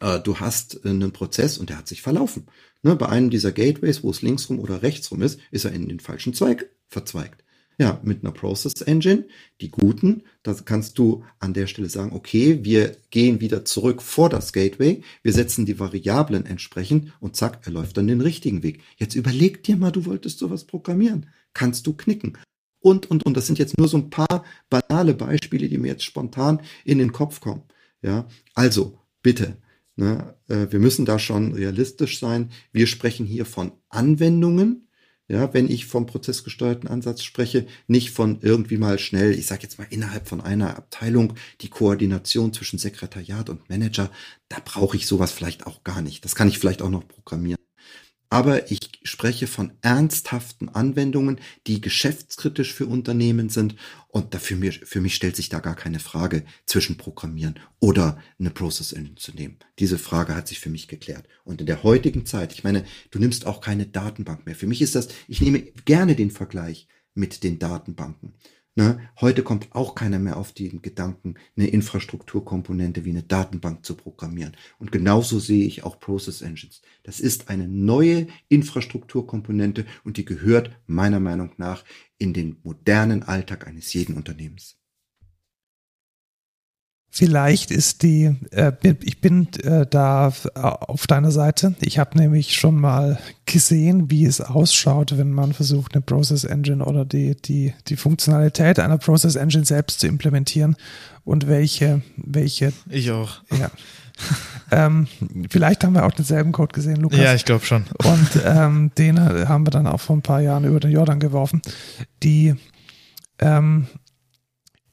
äh, du hast äh, einen Prozess und der hat sich verlaufen. Ne, bei einem dieser Gateways, wo es links rum oder rechts rum ist, ist er in den falschen Zweig verzweigt. Ja, mit einer Process Engine, die guten, da kannst du an der Stelle sagen, okay, wir gehen wieder zurück vor das Gateway, wir setzen die Variablen entsprechend und zack, er läuft dann den richtigen Weg. Jetzt überleg dir mal, du wolltest sowas programmieren. Kannst du knicken. Und, und, und, das sind jetzt nur so ein paar banale Beispiele, die mir jetzt spontan in den Kopf kommen. Ja, also, bitte, ne, äh, wir müssen da schon realistisch sein. Wir sprechen hier von Anwendungen, ja, wenn ich vom prozessgesteuerten Ansatz spreche, nicht von irgendwie mal schnell, ich sage jetzt mal innerhalb von einer Abteilung, die Koordination zwischen Sekretariat und Manager, da brauche ich sowas vielleicht auch gar nicht. Das kann ich vielleicht auch noch programmieren aber ich spreche von ernsthaften Anwendungen, die geschäftskritisch für Unternehmen sind und dafür mir, für mich stellt sich da gar keine Frage zwischen Programmieren oder eine Process Engine zu nehmen. Diese Frage hat sich für mich geklärt. Und in der heutigen Zeit, ich meine, du nimmst auch keine Datenbank mehr. Für mich ist das, ich nehme gerne den Vergleich mit den Datenbanken. Ne? Heute kommt auch keiner mehr auf den Gedanken, eine Infrastrukturkomponente wie eine Datenbank zu programmieren. Und genauso sehe ich auch Process Engines. Das ist eine neue Infrastrukturkomponente und die gehört meiner Meinung nach in den modernen Alltag eines jeden Unternehmens. Vielleicht ist die, äh, ich bin äh, da auf deiner Seite. Ich habe nämlich schon mal gesehen, wie es ausschaut, wenn man versucht, eine Process Engine oder die, die, die Funktionalität einer Process Engine selbst zu implementieren und welche, welche. Ich auch. Ja. ähm, vielleicht haben wir auch denselben Code gesehen, Lukas. Ja, ich glaube schon. Und ähm, den haben wir dann auch vor ein paar Jahren über den Jordan geworfen. Die ähm,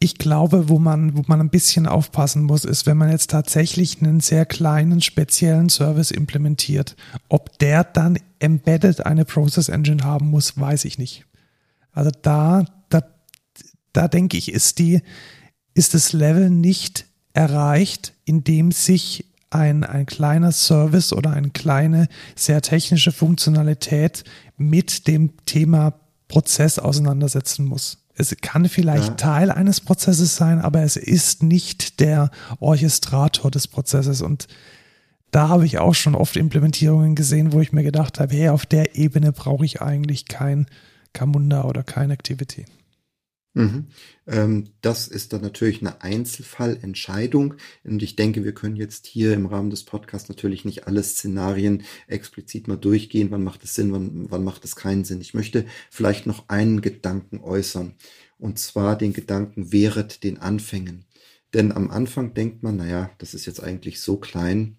ich glaube, wo man, wo man ein bisschen aufpassen muss, ist, wenn man jetzt tatsächlich einen sehr kleinen speziellen Service implementiert, ob der dann embedded eine Process Engine haben muss, weiß ich nicht. Also da, da, da denke ich, ist die, ist das Level nicht erreicht, in dem sich ein, ein kleiner Service oder eine kleine, sehr technische Funktionalität mit dem Thema Prozess auseinandersetzen muss. Es kann vielleicht ja. Teil eines Prozesses sein, aber es ist nicht der Orchestrator des Prozesses. Und da habe ich auch schon oft Implementierungen gesehen, wo ich mir gedacht habe, hey, auf der Ebene brauche ich eigentlich kein Camunda oder kein Activity. Mhm. Ähm, das ist dann natürlich eine Einzelfallentscheidung. Und ich denke, wir können jetzt hier im Rahmen des Podcasts natürlich nicht alle Szenarien explizit mal durchgehen. Wann macht es Sinn, wann, wann macht es keinen Sinn? Ich möchte vielleicht noch einen Gedanken äußern. Und zwar den Gedanken wehret den Anfängen. Denn am Anfang denkt man, naja, das ist jetzt eigentlich so klein,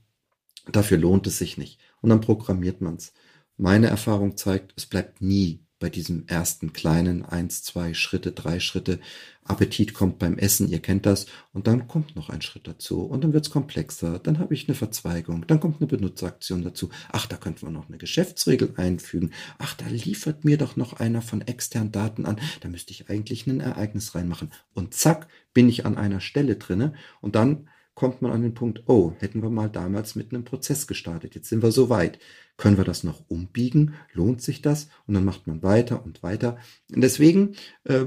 dafür lohnt es sich nicht. Und dann programmiert man es. Meine Erfahrung zeigt, es bleibt nie bei diesem ersten kleinen eins, zwei Schritte, drei Schritte. Appetit kommt beim Essen, ihr kennt das. Und dann kommt noch ein Schritt dazu. Und dann wird's komplexer. Dann habe ich eine Verzweigung. Dann kommt eine Benutzeraktion dazu. Ach, da könnten wir noch eine Geschäftsregel einfügen. Ach, da liefert mir doch noch einer von externen Daten an. Da müsste ich eigentlich ein Ereignis reinmachen. Und zack, bin ich an einer Stelle drinne. Und dann kommt man an den Punkt, oh, hätten wir mal damals mit einem Prozess gestartet. Jetzt sind wir so weit. Können wir das noch umbiegen? Lohnt sich das? Und dann macht man weiter und weiter. Und deswegen äh,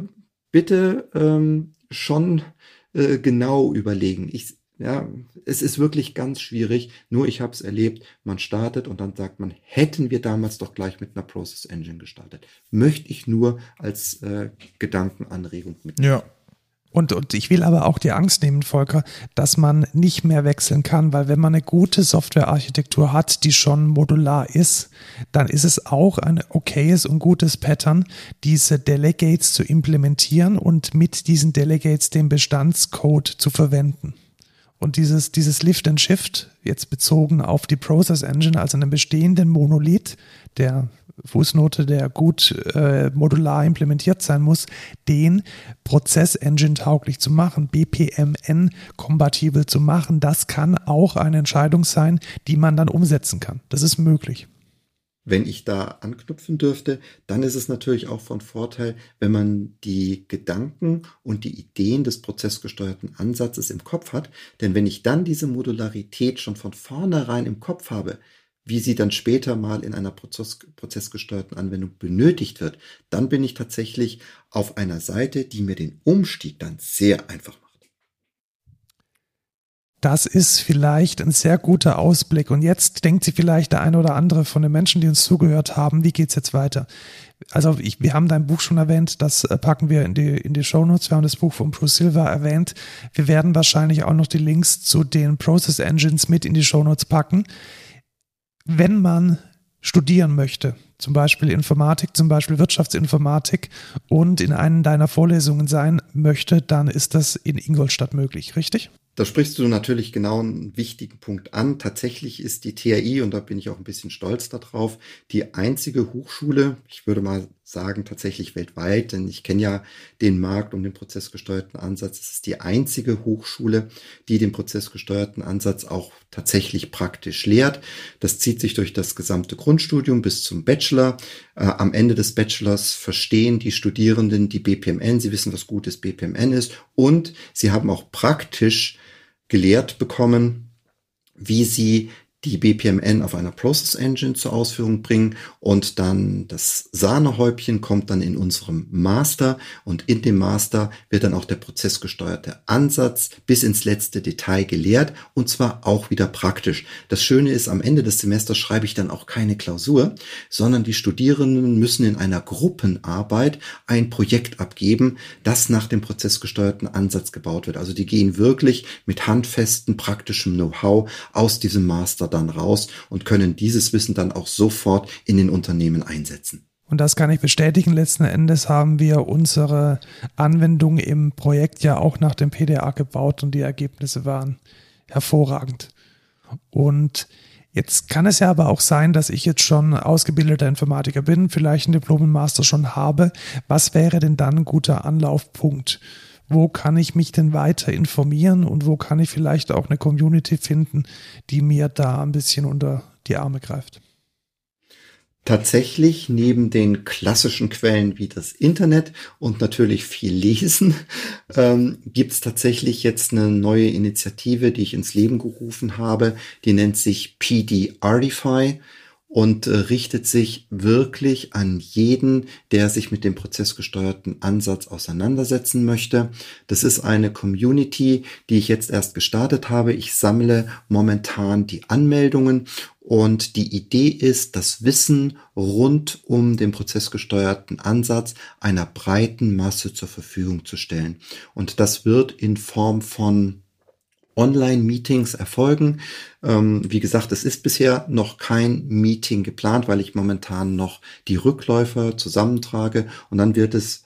bitte ähm, schon äh, genau überlegen. Ich, ja, es ist wirklich ganz schwierig. Nur ich habe es erlebt. Man startet und dann sagt man, hätten wir damals doch gleich mit einer Process Engine gestartet. Möchte ich nur als äh, Gedankenanregung mitnehmen. Ja, und, und ich will aber auch die Angst nehmen, Volker, dass man nicht mehr wechseln kann, weil wenn man eine gute Softwarearchitektur hat, die schon modular ist, dann ist es auch ein okayes und gutes Pattern, diese Delegates zu implementieren und mit diesen Delegates den Bestandscode zu verwenden. Und dieses, dieses Lift and Shift, jetzt bezogen auf die Process Engine, also einen bestehenden Monolith, der Fußnote, der gut äh, modular implementiert sein muss, den Prozess-Engine tauglich zu machen, BPMN-kompatibel zu machen, das kann auch eine Entscheidung sein, die man dann umsetzen kann. Das ist möglich. Wenn ich da anknüpfen dürfte, dann ist es natürlich auch von Vorteil, wenn man die Gedanken und die Ideen des prozessgesteuerten Ansatzes im Kopf hat. Denn wenn ich dann diese Modularität schon von vornherein im Kopf habe, wie sie dann später mal in einer Prozess, prozessgesteuerten Anwendung benötigt wird, dann bin ich tatsächlich auf einer Seite, die mir den Umstieg dann sehr einfach macht. Das ist vielleicht ein sehr guter Ausblick. Und jetzt denkt sich vielleicht der eine oder andere von den Menschen, die uns zugehört haben, wie geht's jetzt weiter? Also ich, wir haben dein Buch schon erwähnt, das äh, packen wir in die, in die Show Notes. Wir haben das Buch von Bruce Silver erwähnt. Wir werden wahrscheinlich auch noch die Links zu den Process Engines mit in die Show Notes packen wenn man studieren möchte, zum Beispiel Informatik, zum Beispiel Wirtschaftsinformatik und in einer deiner Vorlesungen sein möchte, dann ist das in Ingolstadt möglich, richtig? Da sprichst du natürlich genau einen wichtigen Punkt an. Tatsächlich ist die TAI, und da bin ich auch ein bisschen stolz darauf, die einzige Hochschule, ich würde mal sagen tatsächlich weltweit, denn ich kenne ja den Markt um den prozessgesteuerten Ansatz. Es ist die einzige Hochschule, die den prozessgesteuerten Ansatz auch tatsächlich praktisch lehrt. Das zieht sich durch das gesamte Grundstudium bis zum Bachelor. Äh, am Ende des Bachelors verstehen die Studierenden die BPMN. Sie wissen, was gutes BPMN ist und sie haben auch praktisch gelehrt bekommen, wie sie die BPMN auf einer Process Engine zur Ausführung bringen und dann das Sahnehäubchen kommt dann in unserem Master und in dem Master wird dann auch der prozessgesteuerte Ansatz bis ins letzte Detail gelehrt und zwar auch wieder praktisch. Das Schöne ist, am Ende des Semesters schreibe ich dann auch keine Klausur, sondern die Studierenden müssen in einer Gruppenarbeit ein Projekt abgeben, das nach dem prozessgesteuerten Ansatz gebaut wird. Also die gehen wirklich mit handfesten praktischem Know-how aus diesem Master dann raus und können dieses Wissen dann auch sofort in den Unternehmen einsetzen. Und das kann ich bestätigen. Letzten Endes haben wir unsere Anwendung im Projekt ja auch nach dem PDA gebaut und die Ergebnisse waren hervorragend. Und jetzt kann es ja aber auch sein, dass ich jetzt schon ausgebildeter Informatiker bin, vielleicht einen Diplom und Master schon habe. Was wäre denn dann ein guter Anlaufpunkt? Wo kann ich mich denn weiter informieren und wo kann ich vielleicht auch eine Community finden, die mir da ein bisschen unter die Arme greift? tatsächlich neben den klassischen Quellen wie das Internet und natürlich viel Lesen, ähm, gibt es tatsächlich jetzt eine neue Initiative, die ich ins Leben gerufen habe. Die nennt sich PD Artify und äh, richtet sich wirklich an jeden, der sich mit dem prozessgesteuerten Ansatz auseinandersetzen möchte. Das ist eine Community, die ich jetzt erst gestartet habe. Ich sammle momentan die Anmeldungen und die Idee ist, das Wissen rund um den prozessgesteuerten Ansatz einer breiten Masse zur Verfügung zu stellen. Und das wird in Form von Online-Meetings erfolgen. Ähm, wie gesagt, es ist bisher noch kein Meeting geplant, weil ich momentan noch die Rückläufer zusammentrage und dann wird es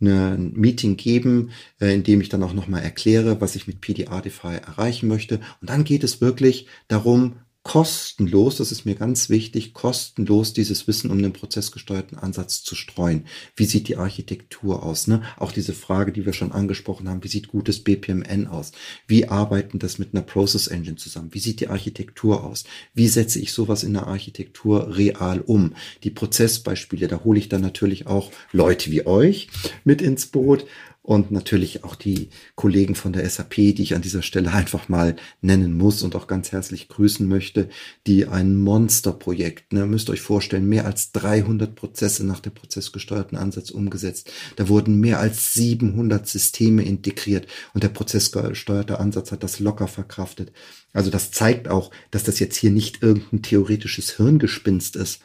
ein Meeting geben, äh, in dem ich dann auch nochmal erkläre, was ich mit PDRDify erreichen möchte. Und dann geht es wirklich darum, kostenlos, das ist mir ganz wichtig, kostenlos dieses Wissen um den prozessgesteuerten Ansatz zu streuen. Wie sieht die Architektur aus? Ne? Auch diese Frage, die wir schon angesprochen haben, wie sieht gutes BPMN aus? Wie arbeiten das mit einer Process Engine zusammen? Wie sieht die Architektur aus? Wie setze ich sowas in der Architektur real um? Die Prozessbeispiele, da hole ich dann natürlich auch Leute wie euch mit ins Boot, und natürlich auch die Kollegen von der SAP, die ich an dieser Stelle einfach mal nennen muss und auch ganz herzlich grüßen möchte, die ein Monsterprojekt, ne, müsst euch vorstellen, mehr als 300 Prozesse nach dem prozessgesteuerten Ansatz umgesetzt. Da wurden mehr als 700 Systeme integriert und der prozessgesteuerte Ansatz hat das locker verkraftet. Also das zeigt auch, dass das jetzt hier nicht irgendein theoretisches Hirngespinst ist,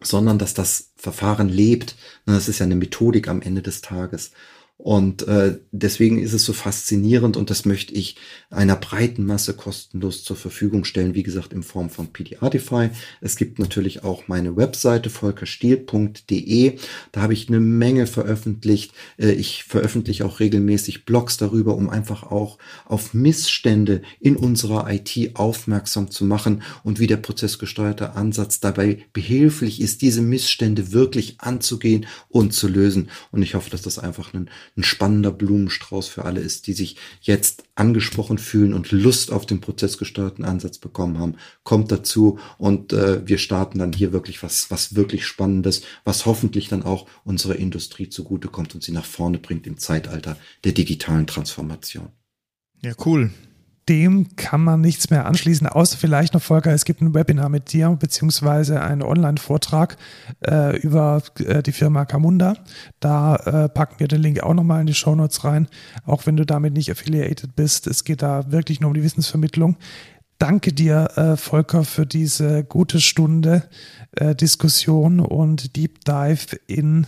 sondern dass das Verfahren lebt. Das ist ja eine Methodik am Ende des Tages. Und äh, deswegen ist es so faszinierend und das möchte ich einer breiten Masse kostenlos zur Verfügung stellen, wie gesagt, in Form von PDRtify. Es gibt natürlich auch meine Webseite volkerstiel.de. Da habe ich eine Menge veröffentlicht. Äh, ich veröffentliche auch regelmäßig Blogs darüber, um einfach auch auf Missstände in unserer IT aufmerksam zu machen und wie der prozessgesteuerte Ansatz dabei behilflich ist, diese Missstände wirklich anzugehen und zu lösen. Und ich hoffe, dass das einfach ein ein spannender Blumenstrauß für alle ist, die sich jetzt angesprochen fühlen und Lust auf den prozessgesteuerten Ansatz bekommen haben. Kommt dazu und äh, wir starten dann hier wirklich was, was wirklich Spannendes, was hoffentlich dann auch unserer Industrie zugutekommt und sie nach vorne bringt im Zeitalter der digitalen Transformation. Ja, cool dem kann man nichts mehr anschließen, außer vielleicht noch, Volker, es gibt ein Webinar mit dir, beziehungsweise einen Online-Vortrag äh, über äh, die Firma Camunda. Da äh, packen wir den Link auch nochmal in die Show Notes rein, auch wenn du damit nicht affiliated bist. Es geht da wirklich nur um die Wissensvermittlung. Danke dir, äh, Volker, für diese gute Stunde äh, Diskussion und Deep Dive in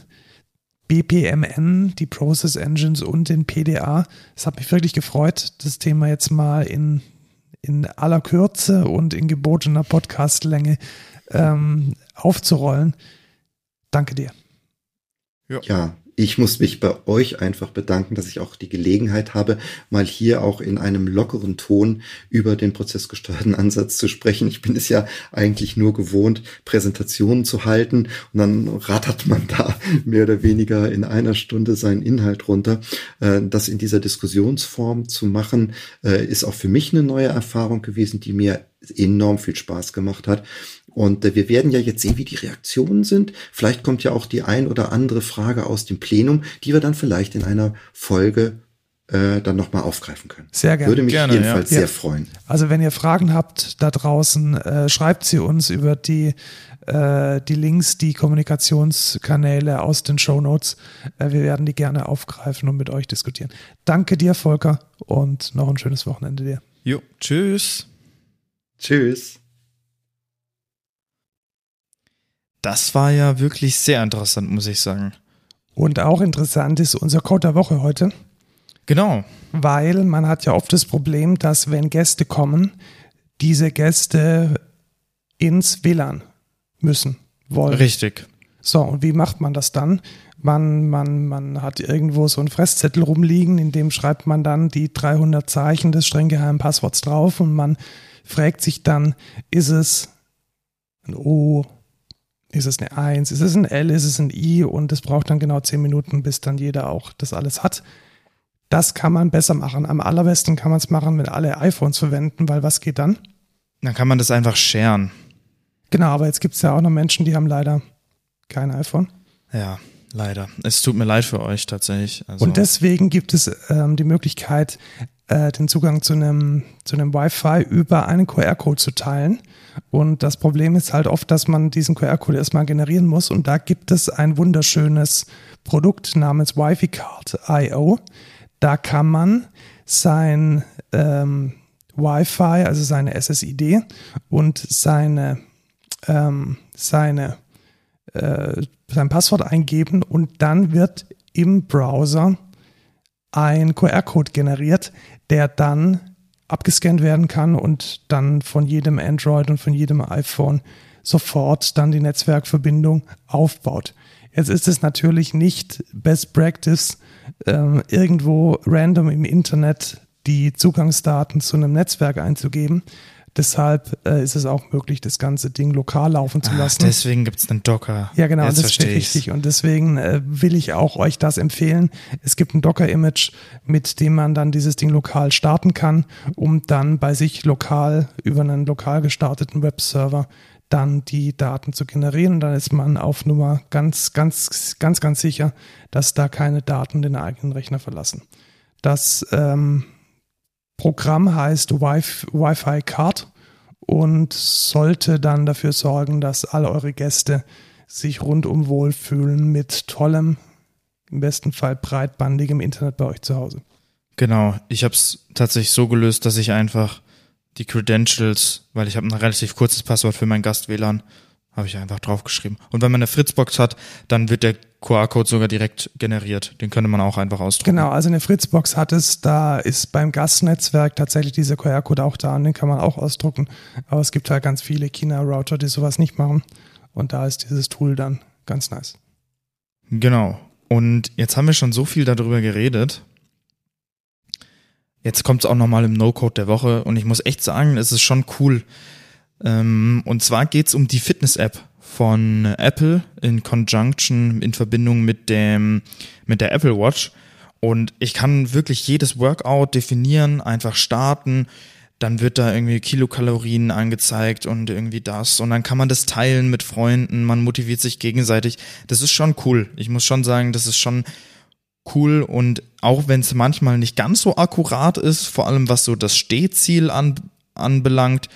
BPMN, die Process Engines und den PDA. Es hat mich wirklich gefreut, das Thema jetzt mal in, in aller Kürze und in gebotener Podcastlänge ähm, aufzurollen. Danke dir. Ja. ja, ich muss mich bei euch einfach bedanken, dass ich auch die Gelegenheit habe, mal hier auch in einem lockeren Ton über den prozessgesteuerten Ansatz zu sprechen. Ich bin es ja eigentlich nur gewohnt, Präsentationen zu halten und dann rattert man da mehr oder weniger in einer Stunde seinen Inhalt runter. Äh, das in dieser Diskussionsform zu machen, äh, ist auch für mich eine neue Erfahrung gewesen, die mir enorm viel Spaß gemacht hat. Und äh, wir werden ja jetzt sehen, wie die Reaktionen sind. Vielleicht kommt ja auch die ein oder andere Frage aus dem Plenum, die wir dann vielleicht in einer Folge äh, dann nochmal aufgreifen können. Sehr gerne. Würde mich gerne, jedenfalls ja. sehr freuen. Also wenn ihr Fragen habt da draußen, äh, schreibt sie uns über die, äh, die Links, die Kommunikationskanäle aus den Show Notes. Äh, wir werden die gerne aufgreifen und mit euch diskutieren. Danke dir, Volker, und noch ein schönes Wochenende dir. Jo, tschüss. Tschüss. Das war ja wirklich sehr interessant, muss ich sagen. Und auch interessant ist unser Code der Woche heute. Genau. Weil man hat ja oft das Problem, dass wenn Gäste kommen, diese Gäste ins WLAN müssen, wollen. Richtig. So, und wie macht man das dann? Man, man, man hat irgendwo so einen Fresszettel rumliegen, in dem schreibt man dann die 300 Zeichen des streng geheimen Passworts drauf und man fragt sich dann, ist es ein O, ist es eine 1, ist es ein L, ist es ein I und es braucht dann genau 10 Minuten, bis dann jeder auch das alles hat. Das kann man besser machen. Am allerbesten kann man es machen, wenn alle iPhones verwenden, weil was geht dann? Dann kann man das einfach sharen. Genau, aber jetzt gibt es ja auch noch Menschen, die haben leider kein iPhone. Ja, leider. Es tut mir leid für euch tatsächlich. Also, Und deswegen gibt es ähm, die Möglichkeit, äh, den Zugang zu einem, zu einem Wi-Fi über einen QR-Code zu teilen. Und das Problem ist halt oft, dass man diesen QR-Code erstmal generieren muss. Und da gibt es ein wunderschönes Produkt namens Wi-Fi Card IO. Da kann man sein ähm, Wi-Fi, also seine SSID und seine, ähm, seine, äh, sein Passwort eingeben und dann wird im Browser ein QR-Code generiert, der dann abgescannt werden kann und dann von jedem Android und von jedem iPhone sofort dann die Netzwerkverbindung aufbaut. Jetzt ist es natürlich nicht Best Practice, ähm, irgendwo random im Internet die Zugangsdaten zu einem Netzwerk einzugeben. Deshalb äh, ist es auch möglich, das ganze Ding lokal laufen zu ah, lassen. deswegen gibt es einen Docker. Ja, genau, Jetzt das ist richtig. Und deswegen äh, will ich auch euch das empfehlen. Es gibt ein Docker-Image, mit dem man dann dieses Ding lokal starten kann, um dann bei sich lokal über einen lokal gestarteten Webserver dann die Daten zu generieren. Und dann ist man auf Nummer ganz, ganz, ganz, ganz sicher, dass da keine Daten den eigenen Rechner verlassen. Das ähm, Programm heißt Wi- Wi-Fi Card und sollte dann dafür sorgen, dass alle eure Gäste sich rundum wohlfühlen mit tollem, im besten Fall breitbandigem Internet bei euch zu Hause. Genau, ich habe es tatsächlich so gelöst, dass ich einfach die Credentials, weil ich habe ein relativ kurzes Passwort für mein Gast-WLAN, habe ich einfach draufgeschrieben. Und wenn man eine Fritzbox hat, dann wird der QR-Code sogar direkt generiert. Den könnte man auch einfach ausdrucken. Genau, also eine Fritzbox hat es, da ist beim Gastnetzwerk tatsächlich dieser QR-Code auch da und den kann man auch ausdrucken. Aber es gibt halt ganz viele China-Router, die sowas nicht machen. Und da ist dieses Tool dann ganz nice. Genau. Und jetzt haben wir schon so viel darüber geredet. Jetzt kommt es auch nochmal im No-Code der Woche und ich muss echt sagen, es ist schon cool. Ähm, und zwar geht es um die Fitness-App von Apple in Conjunction in Verbindung mit dem mit der Apple Watch. Und ich kann wirklich jedes Workout definieren, einfach starten. Dann wird da irgendwie Kilokalorien angezeigt und irgendwie das. Und dann kann man das teilen mit Freunden. Man motiviert sich gegenseitig. Das ist schon cool. Ich muss schon sagen, das ist schon cool. Und auch wenn es manchmal nicht ganz so akkurat ist, vor allem was so das Stehziel an, anbelangt.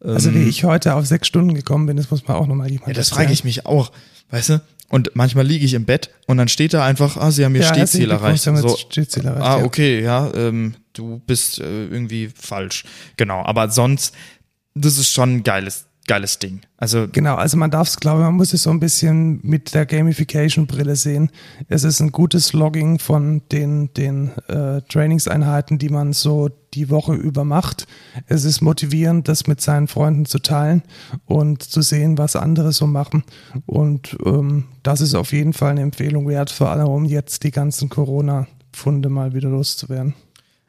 Also wie ähm, ich heute auf sechs Stunden gekommen bin, das muss man auch nochmal jemand ja, das frage ich mich auch, weißt du? Und manchmal liege ich im Bett und dann steht da einfach, ah, sie haben ihr Ja, Stehziel erreicht. So, Stehziel erreicht, ah, ja. okay, ja, ähm, du bist äh, irgendwie falsch. Genau, aber sonst, das ist schon ein geiles, geiles Ding. Also, Genau, also man darf es, glaube ich, man muss es so ein bisschen mit der Gamification-Brille sehen. Es ist ein gutes Logging von den, den äh, Trainingseinheiten, die man so die Woche über macht. Es ist motivierend, das mit seinen Freunden zu teilen und zu sehen, was andere so machen. Und ähm, das ist auf jeden Fall eine Empfehlung wert, vor allem um jetzt die ganzen Corona-Funde mal wieder loszuwerden.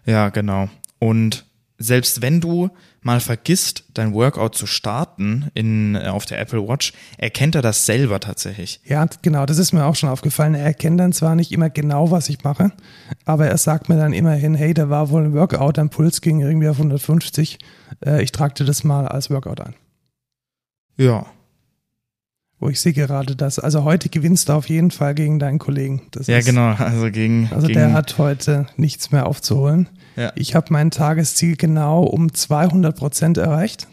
ja, genau. Und selbst wenn du mal vergisst, dein Workout zu starten in, äh, auf der Apple Watch, erkennt er das selber tatsächlich. Ja, genau, das ist mir auch schon aufgefallen. Er erkennt dann zwar nicht immer genau, was ich mache, aber er sagt mir dann immerhin, hey, da war wohl ein Workout, dein Puls ging irgendwie auf 150. Äh, ich trage dir das mal als Workout ein. Ja, Wo ich sehe gerade das. Also heute gewinnst du auf jeden Fall gegen deinen Kollegen. Das ja, genau. Also gegen, Also gegen der hat heute nichts mehr aufzuholen. Ja. Ich habe mein Tagesziel genau um 200 Prozent erreicht.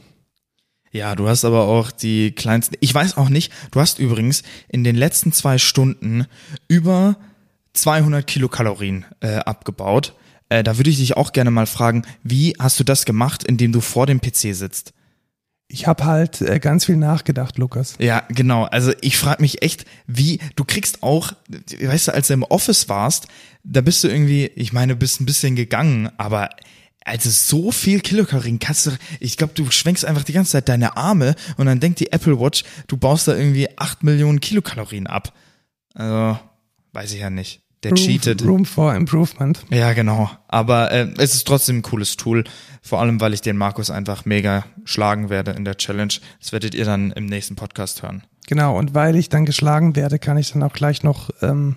Ja, du hast aber auch die kleinsten. Ich weiß auch nicht. Du hast übrigens in den letzten zwei Stunden über 200 Kilokalorien äh, abgebaut. Äh, da würde ich dich auch gerne mal fragen, wie hast du das gemacht, indem du vor dem PC sitzt? Ich habe halt äh, ganz viel nachgedacht, Lukas. Ja, genau. Also ich frage mich echt, wie du kriegst auch, weißt du, als du im Office warst, da bist du irgendwie, ich meine, du bist ein bisschen gegangen, aber also so viel Kilokalorien kannst du, ich glaube, du schwenkst einfach die ganze Zeit deine Arme und dann denkt die Apple Watch, du baust da irgendwie acht Millionen Kilokalorien ab. Also, weiß ich ja nicht. Der Room, cheatet. Room for Improvement. Ja, genau. Aber äh, es ist trotzdem ein cooles Tool. Vor allem, weil ich den Markus einfach mega schlagen werde in der Challenge. Das werdet ihr dann im nächsten Podcast hören. Genau, und weil ich dann geschlagen werde, kann ich dann auch gleich noch ähm,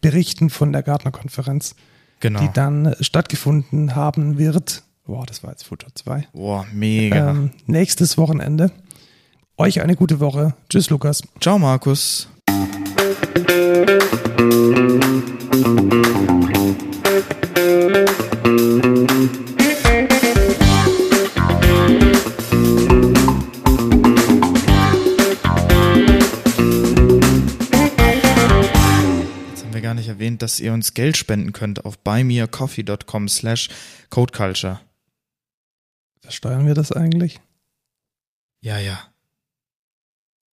berichten von der Gartner-Konferenz, Genau. die dann äh, stattgefunden haben wird. Boah, das war jetzt Futur 2. Boah, mega. Ähm, nächstes Wochenende. Euch eine gute Woche. Tschüss, Lukas. Ciao, Markus. Erwähnt, dass ihr uns Geld spenden könnt auf buymeacoffee.com slash codeculture. Versteuern wir das eigentlich? Ja, ja.